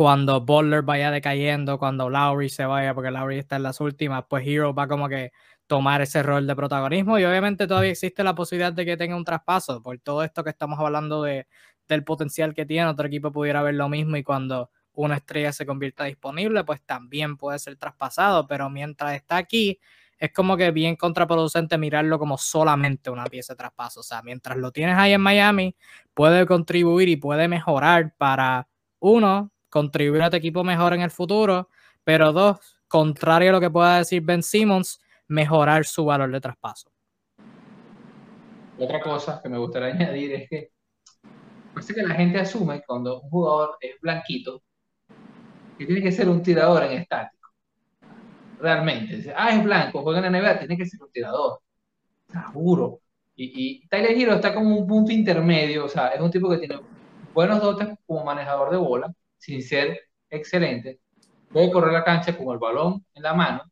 cuando Butler vaya decayendo, cuando Lowry se vaya, porque Lowry está en las últimas, pues Hero va como que tomar ese rol de protagonismo. Y obviamente todavía existe la posibilidad de que tenga un traspaso por todo esto que estamos hablando de, del potencial que tiene, otro equipo pudiera ver lo mismo y cuando una estrella se convierta disponible, pues también puede ser traspasado, pero mientras está aquí, es como que bien contraproducente mirarlo como solamente una pieza de traspaso. O sea, mientras lo tienes ahí en Miami, puede contribuir y puede mejorar para, uno, contribuir a tu equipo mejor en el futuro, pero dos, contrario a lo que pueda decir Ben Simmons, mejorar su valor de traspaso. Otra cosa que me gustaría añadir es que parece que la gente asume cuando un jugador es blanquito que tiene que ser un tirador en estático. Realmente. Ah, es blanco, juega en la NBA, tiene que ser un tirador. Seguro. Y, y Tyler Hero está como un punto intermedio, o sea, es un tipo que tiene buenos dotes como manejador de bola, sin ser excelente, puede correr la cancha con el balón en la mano,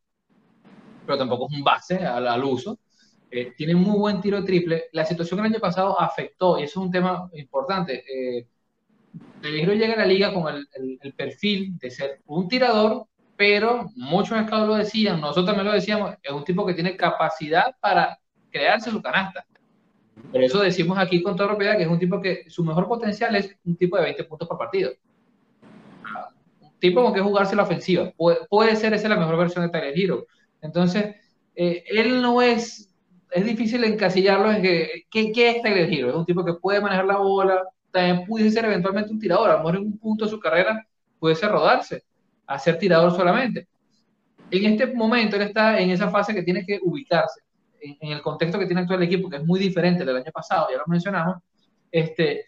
pero tampoco es un base al, uso. Eh, tiene muy buen tiro triple. La situación el año pasado afectó, y eso es un tema importante. Eh, Peligro llega a la liga con el, perfil de ser un tirador, pero muchos mercados lo decían, nosotros también lo decíamos, es un tipo que tiene capacidad para crearse su canasta. Pero eso decimos aquí con toda propiedad que es un tipo que su mejor potencial es un tipo de 20 puntos por partido. Tipo con que jugarse la ofensiva. Puede, ser esa la mejor versión de Tyler Hero. Entonces, eh, él no es, es difícil encasillarlo en que, ¿qué, ¿qué, es Tyler Hero? Es un tipo que puede manejar la bola, también puede ser eventualmente un tirador, a lo mejor en un punto de su carrera puede ser rodarse, a ser tirador solamente. En este momento él está en esa fase que tiene que ubicarse en, el contexto que tiene actual el equipo, que es muy diferente del año pasado, ya lo mencionamos, este,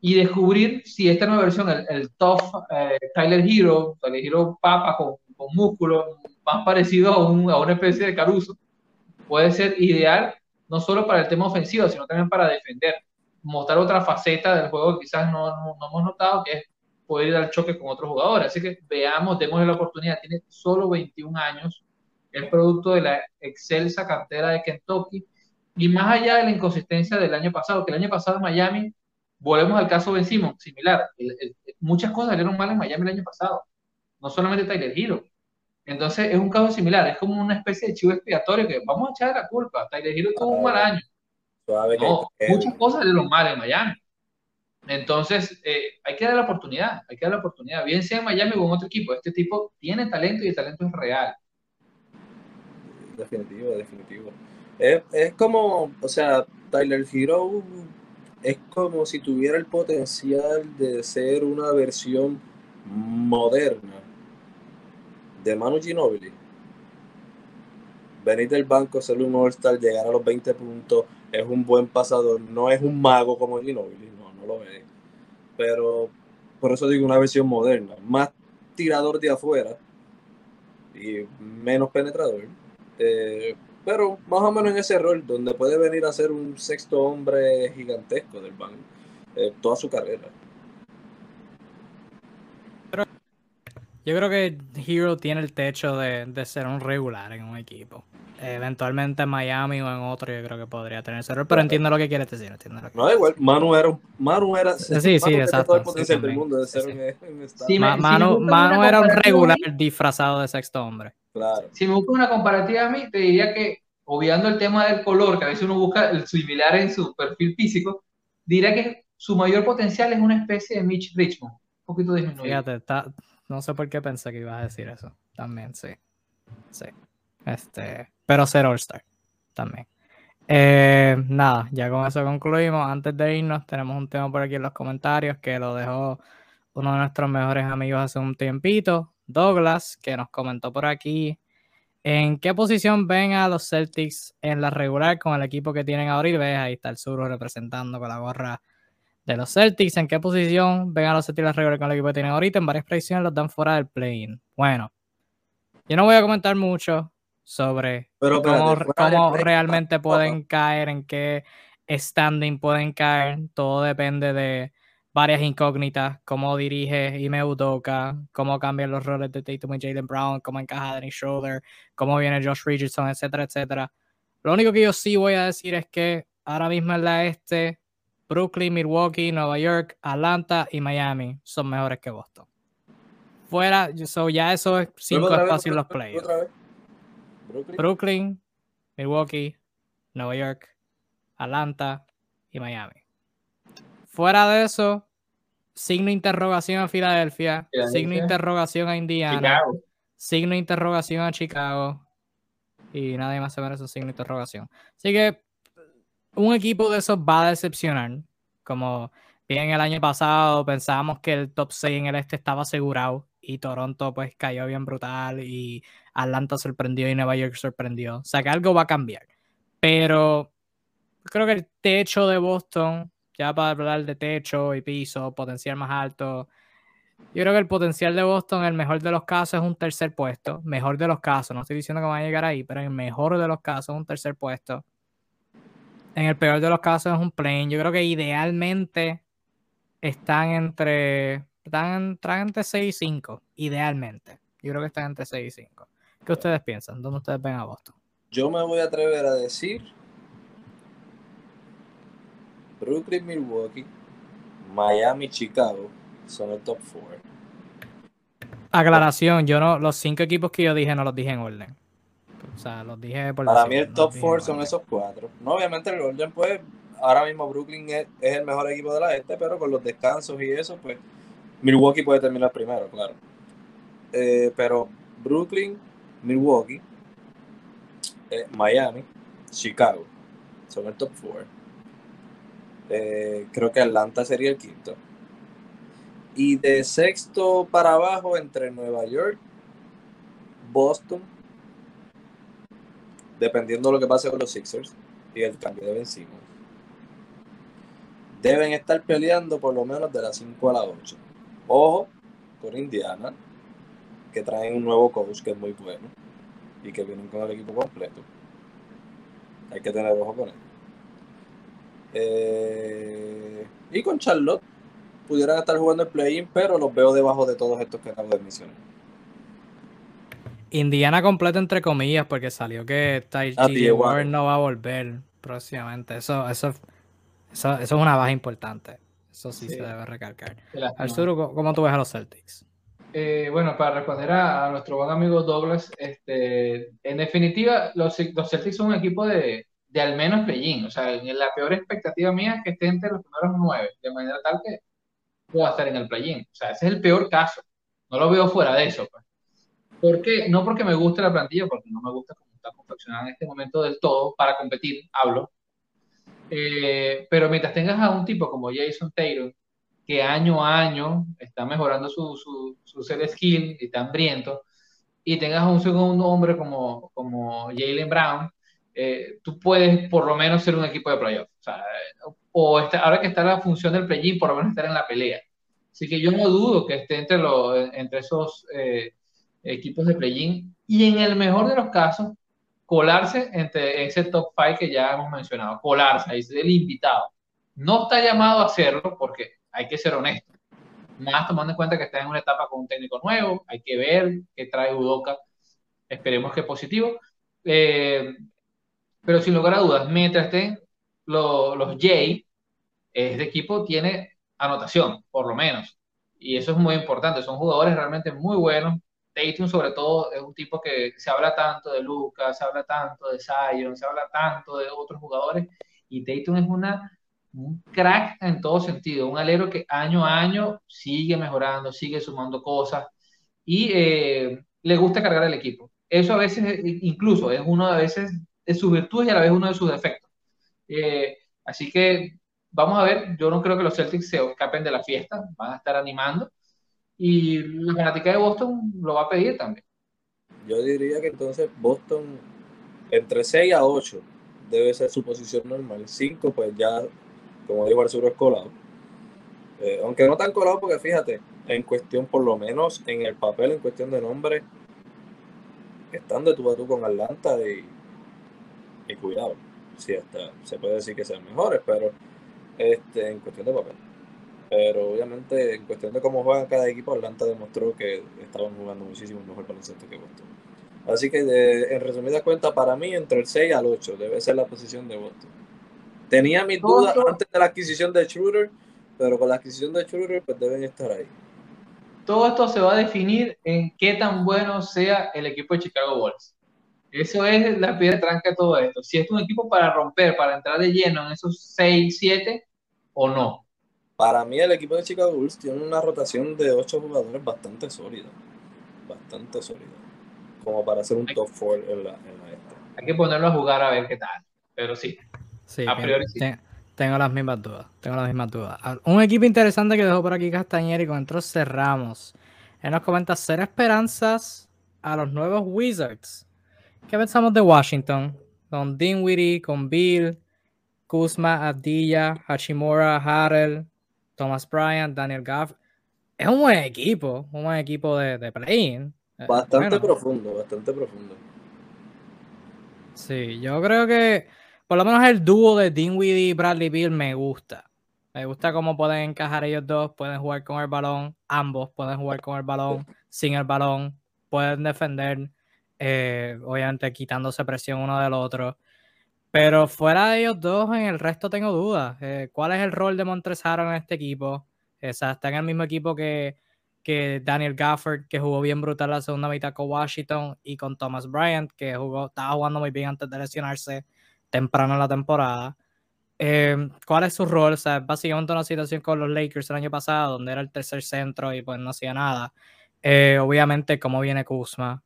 y descubrir si esta nueva versión, el, el tough eh, Tyler Hero, Tyler Hero papa con, con músculo, más parecido a, un, a una especie de Caruso, puede ser ideal no solo para el tema ofensivo, sino también para defender, mostrar otra faceta del juego que quizás no, no, no hemos notado, que es poder ir al choque con otros jugadores. Así que veamos, démosle la oportunidad. Tiene solo 21 años, es producto de la excelsa cartera de Kentucky. Y más allá de la inconsistencia del año pasado, que el año pasado en Miami, volvemos al caso Ben Simon, similar. muchas cosas salieron mal en Miami el año pasado, no solamente Tyler Hero. Entonces es un caso similar, es como una especie de chivo expiatorio que vamos a echar la culpa. Tyler Hero tuvo un mal año. No, muchas cosas salieron mal en Miami. Entonces, eh, hay que dar la oportunidad, hay que dar la oportunidad, bien sea en Miami o en otro equipo. Este tipo tiene talento y el talento es real. Definitivo, definitivo. Es, es como, o sea, Tyler Hero es como si tuviera el potencial de ser una versión moderna de Manu Ginobili. Venir del banco, ser un All-Star, llegar a los 20 puntos, es un buen pasador, no es un mago como Ginobili, no, no lo es. Pero por eso digo una versión moderna, más tirador de afuera y menos penetrador. Eh, pero más o menos en ese rol, donde puede venir a ser un sexto hombre gigantesco del banco eh, toda su carrera. Yo creo que Hero tiene el techo de, de ser un regular en un equipo. Eventualmente en Miami o en otro, yo creo que podría tener ese rol, pero entiendo lo que quieres decir. Entiendo lo que no, da igual, Manu era, Manu era sí, sí, exacto. el potencial del mundo de ser sí. Manu, Manu era un regular disfrazado de sexto hombre. Claro. Si me buscas una comparativa a mí, te diría que, obviando el tema del color, que a veces uno busca el similar en su perfil físico, diría que su mayor potencial es una especie de Mitch Richmond, un poquito disminuido. Fíjate, está, no sé por qué pensé que ibas a decir eso. También, sí. Sí. Este, pero ser All-Star. También. Eh, nada, ya con eso concluimos. Antes de irnos, tenemos un tema por aquí en los comentarios que lo dejó uno de nuestros mejores amigos hace un tiempito, Douglas, que nos comentó por aquí. ¿En qué posición ven a los Celtics en la regular con el equipo que tienen ahora? Y ves, ahí está el sur representando con la gorra de los Celtics. ¿En qué posición ven a los Celtics regular con el equipo que tienen ahorita? En varias predicciones los dan fuera del play-in. Bueno, yo no voy a comentar mucho sobre cómo, realmente pueden caer, en qué standing pueden caer. Todo depende de varias incógnitas, cómo dirige Ime Udoka, cómo cambian los roles de Tatum y Jalen Brown, cómo encaja Danny Schroeder, cómo viene Josh Richardson, etcétera, etcétera. Lo único que yo sí voy a decir es que ahora mismo en la este Brooklyn, Milwaukee, Nueva York, Atlanta y Miami son mejores que Boston. Fuera, so ya eso es cinco espacios en los playoffs. Brooklyn. Milwaukee, Nueva York, Atlanta y Miami. Fuera de eso, signo interrogación a Filadelfia, signo de interrogación a Indiana, signo de interrogación a Chicago y nadie más se merece signo de interrogación. Así que un equipo de esos va a decepcionar. Como bien el año pasado pensábamos que el top 6 en el este estaba asegurado y Toronto pues cayó bien brutal y Atlanta sorprendió y Nueva York sorprendió. O sea que algo va a cambiar. Pero creo que el techo de Boston, ya para hablar de techo y piso, potencial más alto, yo creo que el potencial de Boston, en el mejor de los casos, es un tercer puesto. Mejor de los casos, no estoy diciendo que van a llegar ahí, pero en el mejor de los casos es un tercer puesto. En el peor de los casos es un plane. Yo creo que idealmente están entre. Están, entre 6 y 5. Idealmente. Yo creo que están entre 6 y 5. ¿Qué ustedes piensan? ¿Dónde ustedes ven a Boston? Yo me voy a atrever a decir. Brooklyn, Milwaukee, Miami, Chicago son el top 4. Aclaración, yo no, los cinco equipos que yo dije no los dije en orden. O sea, los dije por Para mí el top 4 son esos cuatro. No, obviamente el orden, pues, ahora mismo Brooklyn es, el mejor equipo de la este, pero con los descansos y eso, pues Milwaukee puede terminar primero, claro. Eh, pero Brooklyn, Milwaukee, eh, Miami, Chicago son el top 4. Eh, creo que Atlanta sería el quinto. Y de sexto para abajo, entre Nueva York, Boston, dependiendo de lo que pase con los Sixers y el cambio de Ben deben estar peleando por lo menos de las 5 a las 8. Ojo con Indiana, que traen un nuevo coach que es muy bueno y que vienen con el equipo completo. Hay que tener ojo con él. Eh, y con Charlotte pudieran estar jugando el play-in, pero los veo debajo de todos estos que acabo de mencionar. Indiana completa entre comillas porque salió que Ty ah, Warren no va a volver próximamente. Eso, eso, eso, es una baja importante. Eso sí, se debe recalcar. Arturo, ¿cómo tú ves a los Celtics? Eh, bueno, para responder a, nuestro buen amigo Douglas, este, en definitiva, los, los Celtics son un equipo de, de al menos play-in. O sea, la peor expectativa mía es que esté entre los primeros nueve, de manera tal que pueda estar en el play-in. O sea, ese es el peor caso. No lo veo fuera de eso. Pues. ¿Por qué? No porque me guste la plantilla, porque no me gusta cómo está confeccionada en este momento del todo para competir, hablo. Eh, pero mientras tengas a un tipo como Jason Taylor, que año a año está mejorando su, su, su ser skill y está hambriento, y tengas a un segundo hombre como, como Jalen Brown, eh, tú puedes por lo menos ser un equipo de playoff. O, sea, o ahora que está la función del play-in, por lo menos estar en la pelea. Así que yo no dudo que esté entre, los, entre esos eh, equipos de play-in y en el mejor de los casos, colarse entre ese top 5 que ya hemos mencionado. Colarse, ahí es el invitado. No está llamado a hacerlo porque hay que ser honesto. Más tomando en cuenta que está en una etapa con un técnico nuevo, hay que ver qué trae Udoca. Esperemos que positivo. Eh, pero sin lugar a dudas, mientras estén los, los J, este equipo tiene anotación, por lo menos. Y eso es muy importante. Son jugadores realmente muy buenos. Tatum, sobre todo, es un tipo que se habla tanto de Lucas, se habla tanto de Zion, se habla tanto de otros jugadores. Y Tatum es una, un crack en todo sentido. Un alero que año a año sigue mejorando, sigue sumando cosas. Y eh, le gusta cargar el equipo. Eso a veces, incluso, es uno de veces de sus virtudes y a la vez uno de sus defectos. Eh, así que vamos a ver, yo no creo que los Celtics se escapen de la fiesta, van a estar animando y la fanática de Boston lo va a pedir también. Yo diría que entonces Boston entre 6 a 8 debe ser su posición normal. 5 pues ya, como dijo Arturo, es colado. Eh, aunque no tan colado porque fíjate, en cuestión por lo menos en el papel, en cuestión de nombre, están de tu a tú con Atlanta y y cuidado, si hasta se puede decir que sean mejores, pero este, en cuestión de papel. Pero obviamente en cuestión de cómo juega cada equipo, Atlanta demostró que estaban jugando muchísimo mejor baloncesto que Boston. Así que en resumidas cuentas, para mí entre el 6 al 8 debe ser la posición de Boston. Tenía mis dudas antes de la adquisición de Schroeder, pero con la adquisición de Schroeder pues deben estar ahí. Todo esto se va a definir en qué tan bueno sea el equipo de Chicago Bulls. Eso es la piedra tranca de todo esto. Si es un equipo para romper, para entrar de lleno en esos 6, 7 o no. Para mí el equipo de Chicago Bulls tiene una rotación de 8 jugadores bastante sólida. Bastante sólida. Como para hacer un top 4 en la, en la este. Hay que ponerlo a jugar a ver qué tal. Pero sí. sí a priori sí. Tengo las mismas dudas. Tengo las mismas dudas. Ah, un equipo interesante que dejó por aquí Castañer y con nosotros cerramos. Él nos comenta ser esperanzas a los nuevos Wizards. ¿Qué pensamos de Washington? Con Dinwiddie, con Bill, Kuzma, Abdilla, Hachimura, Harrell, Thomas Bryant, Daniel Gaff. Es un buen equipo, un buen equipo de, de play-in. Eh, bastante profundo, bastante profundo. Sí, yo creo que por lo menos el dúo de Dinwiddie y Bradley Bill me gusta. Me gusta cómo pueden encajar ellos dos, pueden jugar con el balón, ambos pueden jugar con el balón, sin el balón, pueden defender. Eh, obviamente quitándose presión uno del otro. Pero fuera de ellos dos, en el resto tengo dudas. Eh, ¿Cuál es el rol de Montresaro en este equipo? O sea, está en el mismo equipo que, que Daniel Gafford, que jugó bien brutal la segunda mitad con Washington, y con Thomas Bryant, que jugó, estaba jugando muy bien antes de lesionarse temprano en la temporada. eh, ¿cuál es su rol? O sea, básicamente una situación con los Lakers el año pasado, donde era el tercer centro y pues no hacía nada. Eh, obviamente, cómo viene Kuzma,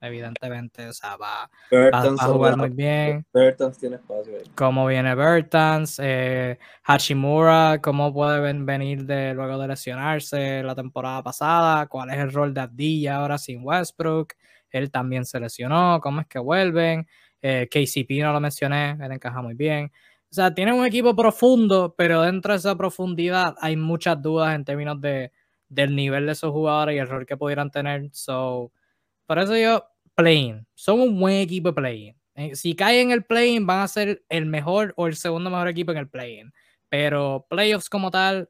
evidentemente, o sea, va, a jugar muy bien. Bertans tiene espacio ahí. Cómo viene Bertans, eh, Hachimura, cómo puede venir de luego de lesionarse la temporada pasada, cuál es el rol de Abdilla ahora sin Westbrook, él también se lesionó, cómo es que vuelven, eh, KCP no lo mencioné, él encaja muy bien. O sea, tiene un equipo profundo, pero dentro de esa profundidad hay muchas dudas en términos de, del nivel de esos jugadores y el rol que pudieran tener. So, por eso yo, playing. Son un buen equipo de playing. Eh, si caen en el playing, van a ser el mejor o el segundo mejor equipo en el playing. Pero playoffs como tal,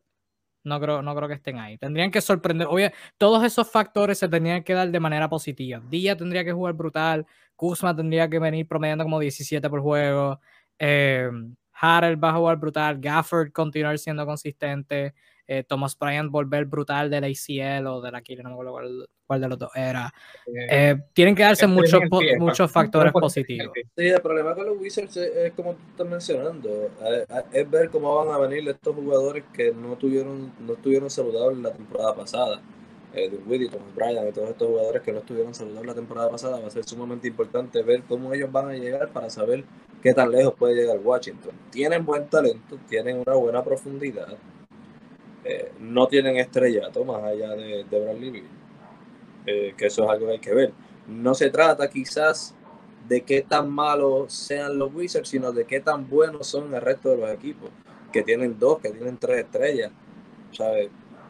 no creo, no creo que estén ahí. Tendrían que sorprender. Obvio, todos esos factores se tendrían que dar de manera positiva. Díaz tendría que jugar brutal. Kuzma tendría que venir promediando como 17 por juego. Eh, Harold va a jugar brutal. Gafford continuar siendo consistente eh, Thomas Bryant volver brutal del ACL o de la Kille, no me acuerdo cuál, de los dos era. Eh, eh, tienen que darse muchos, muchos factores positivos. Sí, el problema con los Wizards es, como tú estás mencionando, es ver cómo van a venir estos jugadores que no tuvieron, no estuvieron saludables la temporada pasada. Eh, Willy, Thomas Bryant y todos estos jugadores que no estuvieron saludables la temporada pasada, va a ser sumamente importante ver cómo ellos van a llegar para saber qué tan lejos puede llegar Washington. Tienen buen talento, tienen una buena profundidad, eh, no tienen estrellato más allá de, Bradley eh, que eso es algo que hay que ver. No se trata quizás de qué tan malos sean los Wizards, sino de qué tan buenos son el resto de los equipos, que tienen dos, que tienen tres estrellas.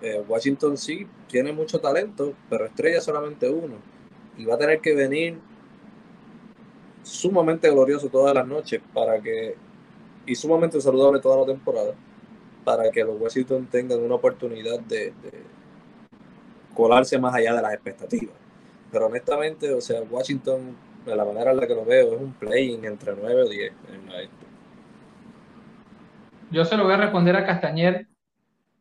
Eh, Washington sí tiene mucho talento, pero estrella solamente uno. Y va a tener que venir sumamente glorioso todas las noches para que y sumamente saludable toda la temporada para que los Washington tengan una oportunidad de, colarse más allá de las expectativas. Pero honestamente, o sea, Washington, de la manera en la que lo veo, es un playing entre 9 o 10 Yo se lo voy a responder a Castañer.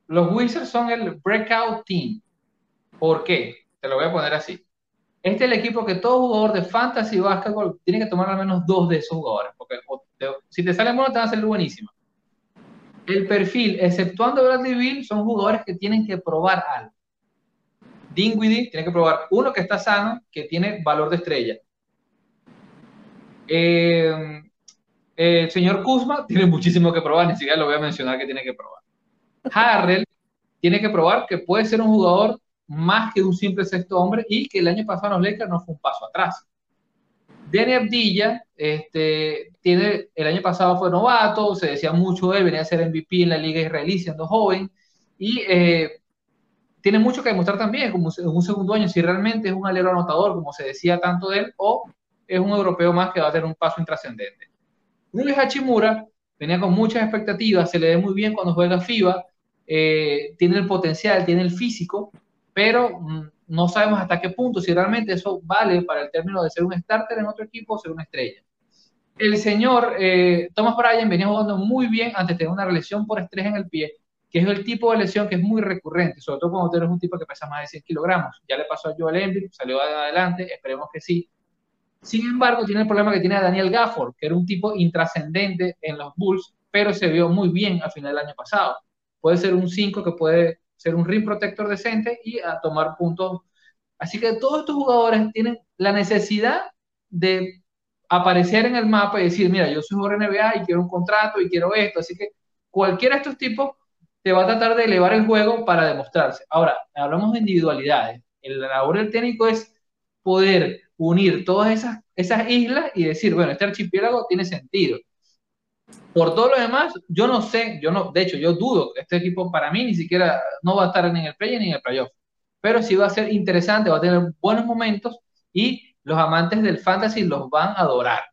Los Wizards son el breakout team. ¿Por qué? Te lo voy a poner así. Este es el equipo que todo jugador de fantasy basketball tiene que tomar al menos dos de esos jugadores. Porque si te salen buenos, te van a salir buenísimos el perfil, exceptuando Bradley Bill, son jugadores que tienen que probar algo. Dinwiddie tiene que probar, uno, que está sano, que tiene valor de estrella. Eh, el señor Kuzma tiene muchísimo que probar, ni siquiera lo voy a mencionar que tiene que probar. Harrell tiene que probar que puede ser un jugador más que un simple sexto hombre y que el año pasado en los Lakers no fue un paso atrás. Danny Abdilla, este, tiene, el año pasado fue novato, se decía mucho de él, venía a ser MVP en la liga israelí siendo joven, y eh, tiene mucho que demostrar también, como en un segundo año, si realmente es un alero anotador, como se decía tanto de él, o es un europeo más que va a tener un paso intrascendente. Rui Hachimura venía con muchas expectativas, se le ve muy bien cuando juega FIBA, eh, tiene el potencial, tiene el físico, pero mm, no sabemos hasta qué punto, si realmente eso vale para el término de ser un starter en otro equipo o ser una estrella. El señor eh, Thomas Bryan venía jugando muy bien antes de tener una lesión por estrés en el pie, que es el tipo de lesión que es muy recurrente, sobre todo cuando tienes un tipo que pesa más de 100 kilogramos. Ya le pasó a Joel Embiid, salió adelante, esperemos que sí. Sin embargo, tiene el problema que tiene a Daniel Gafford, que era un tipo intrascendente en los Bulls, pero se vio muy bien a final del año pasado. Puede ser un 5 que puede ser un rim protector decente y a tomar puntos. Así que todos estos jugadores tienen la necesidad de aparecer en el mapa y decir, mira, yo soy jugador NBA y quiero un contrato y quiero esto. Así que cualquiera de estos tipos te va a tratar de elevar el juego para demostrarse. Ahora, hablamos de individualidades. El labor del técnico es poder unir todas esas islas y decir, bueno, este archipiélago tiene sentido. Por todo lo demás, yo no sé, yo no, de hecho, yo dudo que este equipo para mí ni siquiera no va a estar ni en el play ni en el playoff. Pero sí va a ser interesante, va a tener buenos momentos y los amantes del fantasy los van a adorar.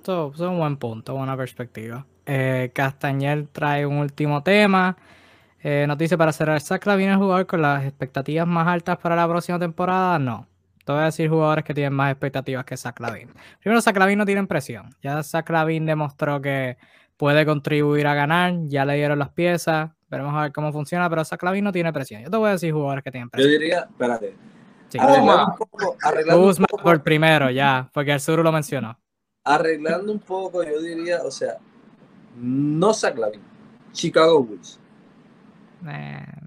Eso es un buen punto, buena perspectiva. Eh, Castañer trae un último tema. Eh, nos dice para cerrar, ¿Sacla viene a jugar con las expectativas más altas para la próxima temporada? No. Te voy a decir jugadores que tienen más expectativas que Zach Primero, Zach no tiene presión. Ya Zach demostró que puede contribuir a ganar. Ya le dieron las piezas. Veremos a ver cómo funciona. Pero Zach no tiene presión. Yo te voy a decir jugadores que tienen presión. Yo diría, espérate. Sí. por primero, ya. Porque el sur lo mencionó. arreglando un poco, yo diría, o sea, no Zach Chicago Bulls.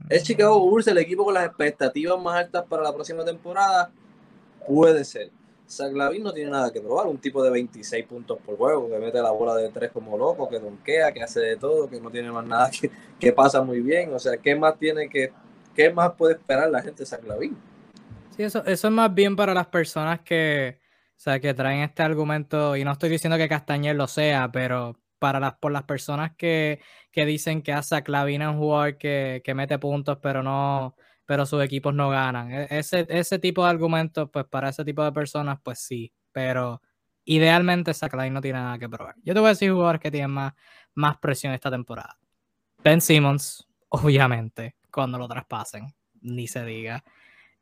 ¿Es Chicago Bulls el equipo con las expectativas más altas para la próxima temporada? Puede ser. Zach no tiene nada que probar. Un tipo de 26 puntos por juego, que mete la bola de tres como loco, que donkea, que hace de todo, que no tiene más nada, que, pasa muy bien. O sea, ¿qué más tiene que, qué más puede esperar la gente de Zach Sí, eso, eso es más bien para las personas que, o sea, que traen este argumento, y no estoy diciendo que Castañer lo sea, pero para las, por las personas que, que dicen que hace Clavina un jugador que, que, mete puntos, pero no, pero sus equipos no ganan. E, ese, ese tipo de argumentos, pues para ese tipo de personas, pues sí, pero idealmente Saclavin no tiene nada que probar. Yo te voy a decir jugadores que tienen más, más presión esta temporada. Ben Simmons, obviamente, cuando lo traspasen, ni se diga.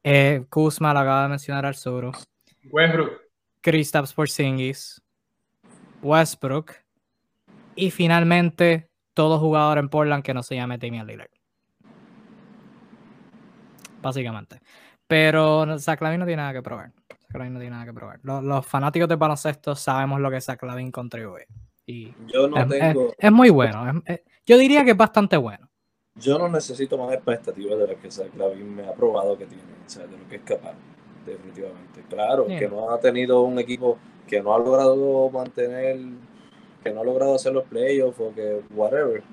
Eh, Kuzma lo acaba de mencionar al sur. Westbrook. Kristaps Porzingis. Westbrook y finalmente, todo jugador en Portland que no se llame Damian Lillard. Básicamente. Pero Zach no tiene nada que probar. Zach no tiene nada que probar. Los, fanáticos de baloncesto sabemos lo que Zach Lavin contribuye. Y yo no es, tengo... es, muy bueno. yo diría que es bastante bueno. Yo no necesito más expectativas de lo que Zach me ha probado que tiene, o sea, de lo que es capaz, definitivamente. Claro, que no ha tenido un equipo que no ha logrado mantener que no ha logrado hacer los playoffs o que whatever.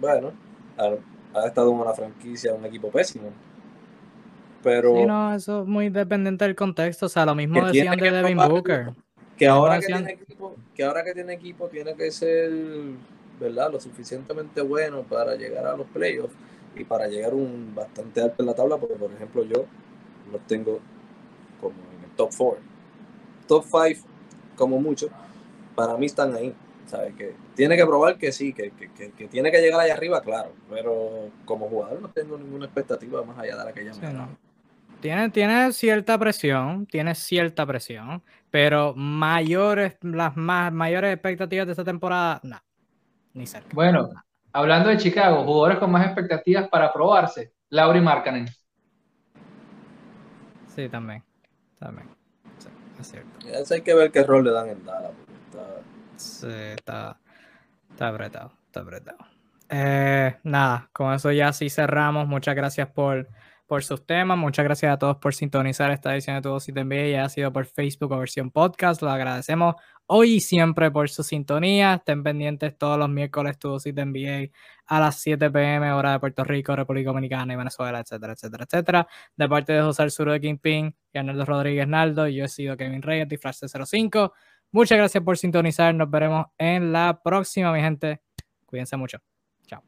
Bueno, ha, estado en una franquicia, un equipo pésimo. Pero. Sí, no, eso es muy dependiente del contexto. O sea, lo mismo decían de Devin Booker. Que ahora que, tiene equipo, que ahora que tiene equipo tiene que ser, ¿verdad? Lo suficientemente bueno para llegar a los playoffs y para llegar un bastante alto en la tabla, porque por ejemplo yo los tengo como en el top 4. Top 5 como mucho, para mí están ahí. ¿sabes? Que tiene que probar que sí, que, tiene que llegar allá arriba, claro, pero como jugador no tengo ninguna expectativa más allá de la que ya me Tiene, tiene cierta presión, tiene cierta presión, pero mayores, las más mayores expectativas de esta temporada, no, ni cerca. Bueno, hablando de Chicago, jugadores con más expectativas para probarse, Lauri Markkanen. Sí, también, también, es cierto. hay que ver qué rol le dan en Dallas. Sí, está, está apretado, está apretado. Eh, nada, con eso ya sí cerramos. Muchas gracias por, por sus temas. Muchas gracias a todos por sintonizar esta edición de Todo Si Te Envíe. Ya ha sido por Facebook o versión podcast. Lo agradecemos hoy y siempre por su sintonía. Estén pendientes todos los miércoles Todo Si Te Envíe a las 7 pm, hora de Puerto Rico, República Dominicana y Venezuela, etcétera, etcétera, etcétera. De parte de José Sur de Kingpin y Arnoldo Rodríguez Naldo, yo he sido Kevin Reyes, Disfraz 05. Muchas gracias por sintonizar. Nos veremos en la próxima, mi gente. Cuídense mucho. Chao.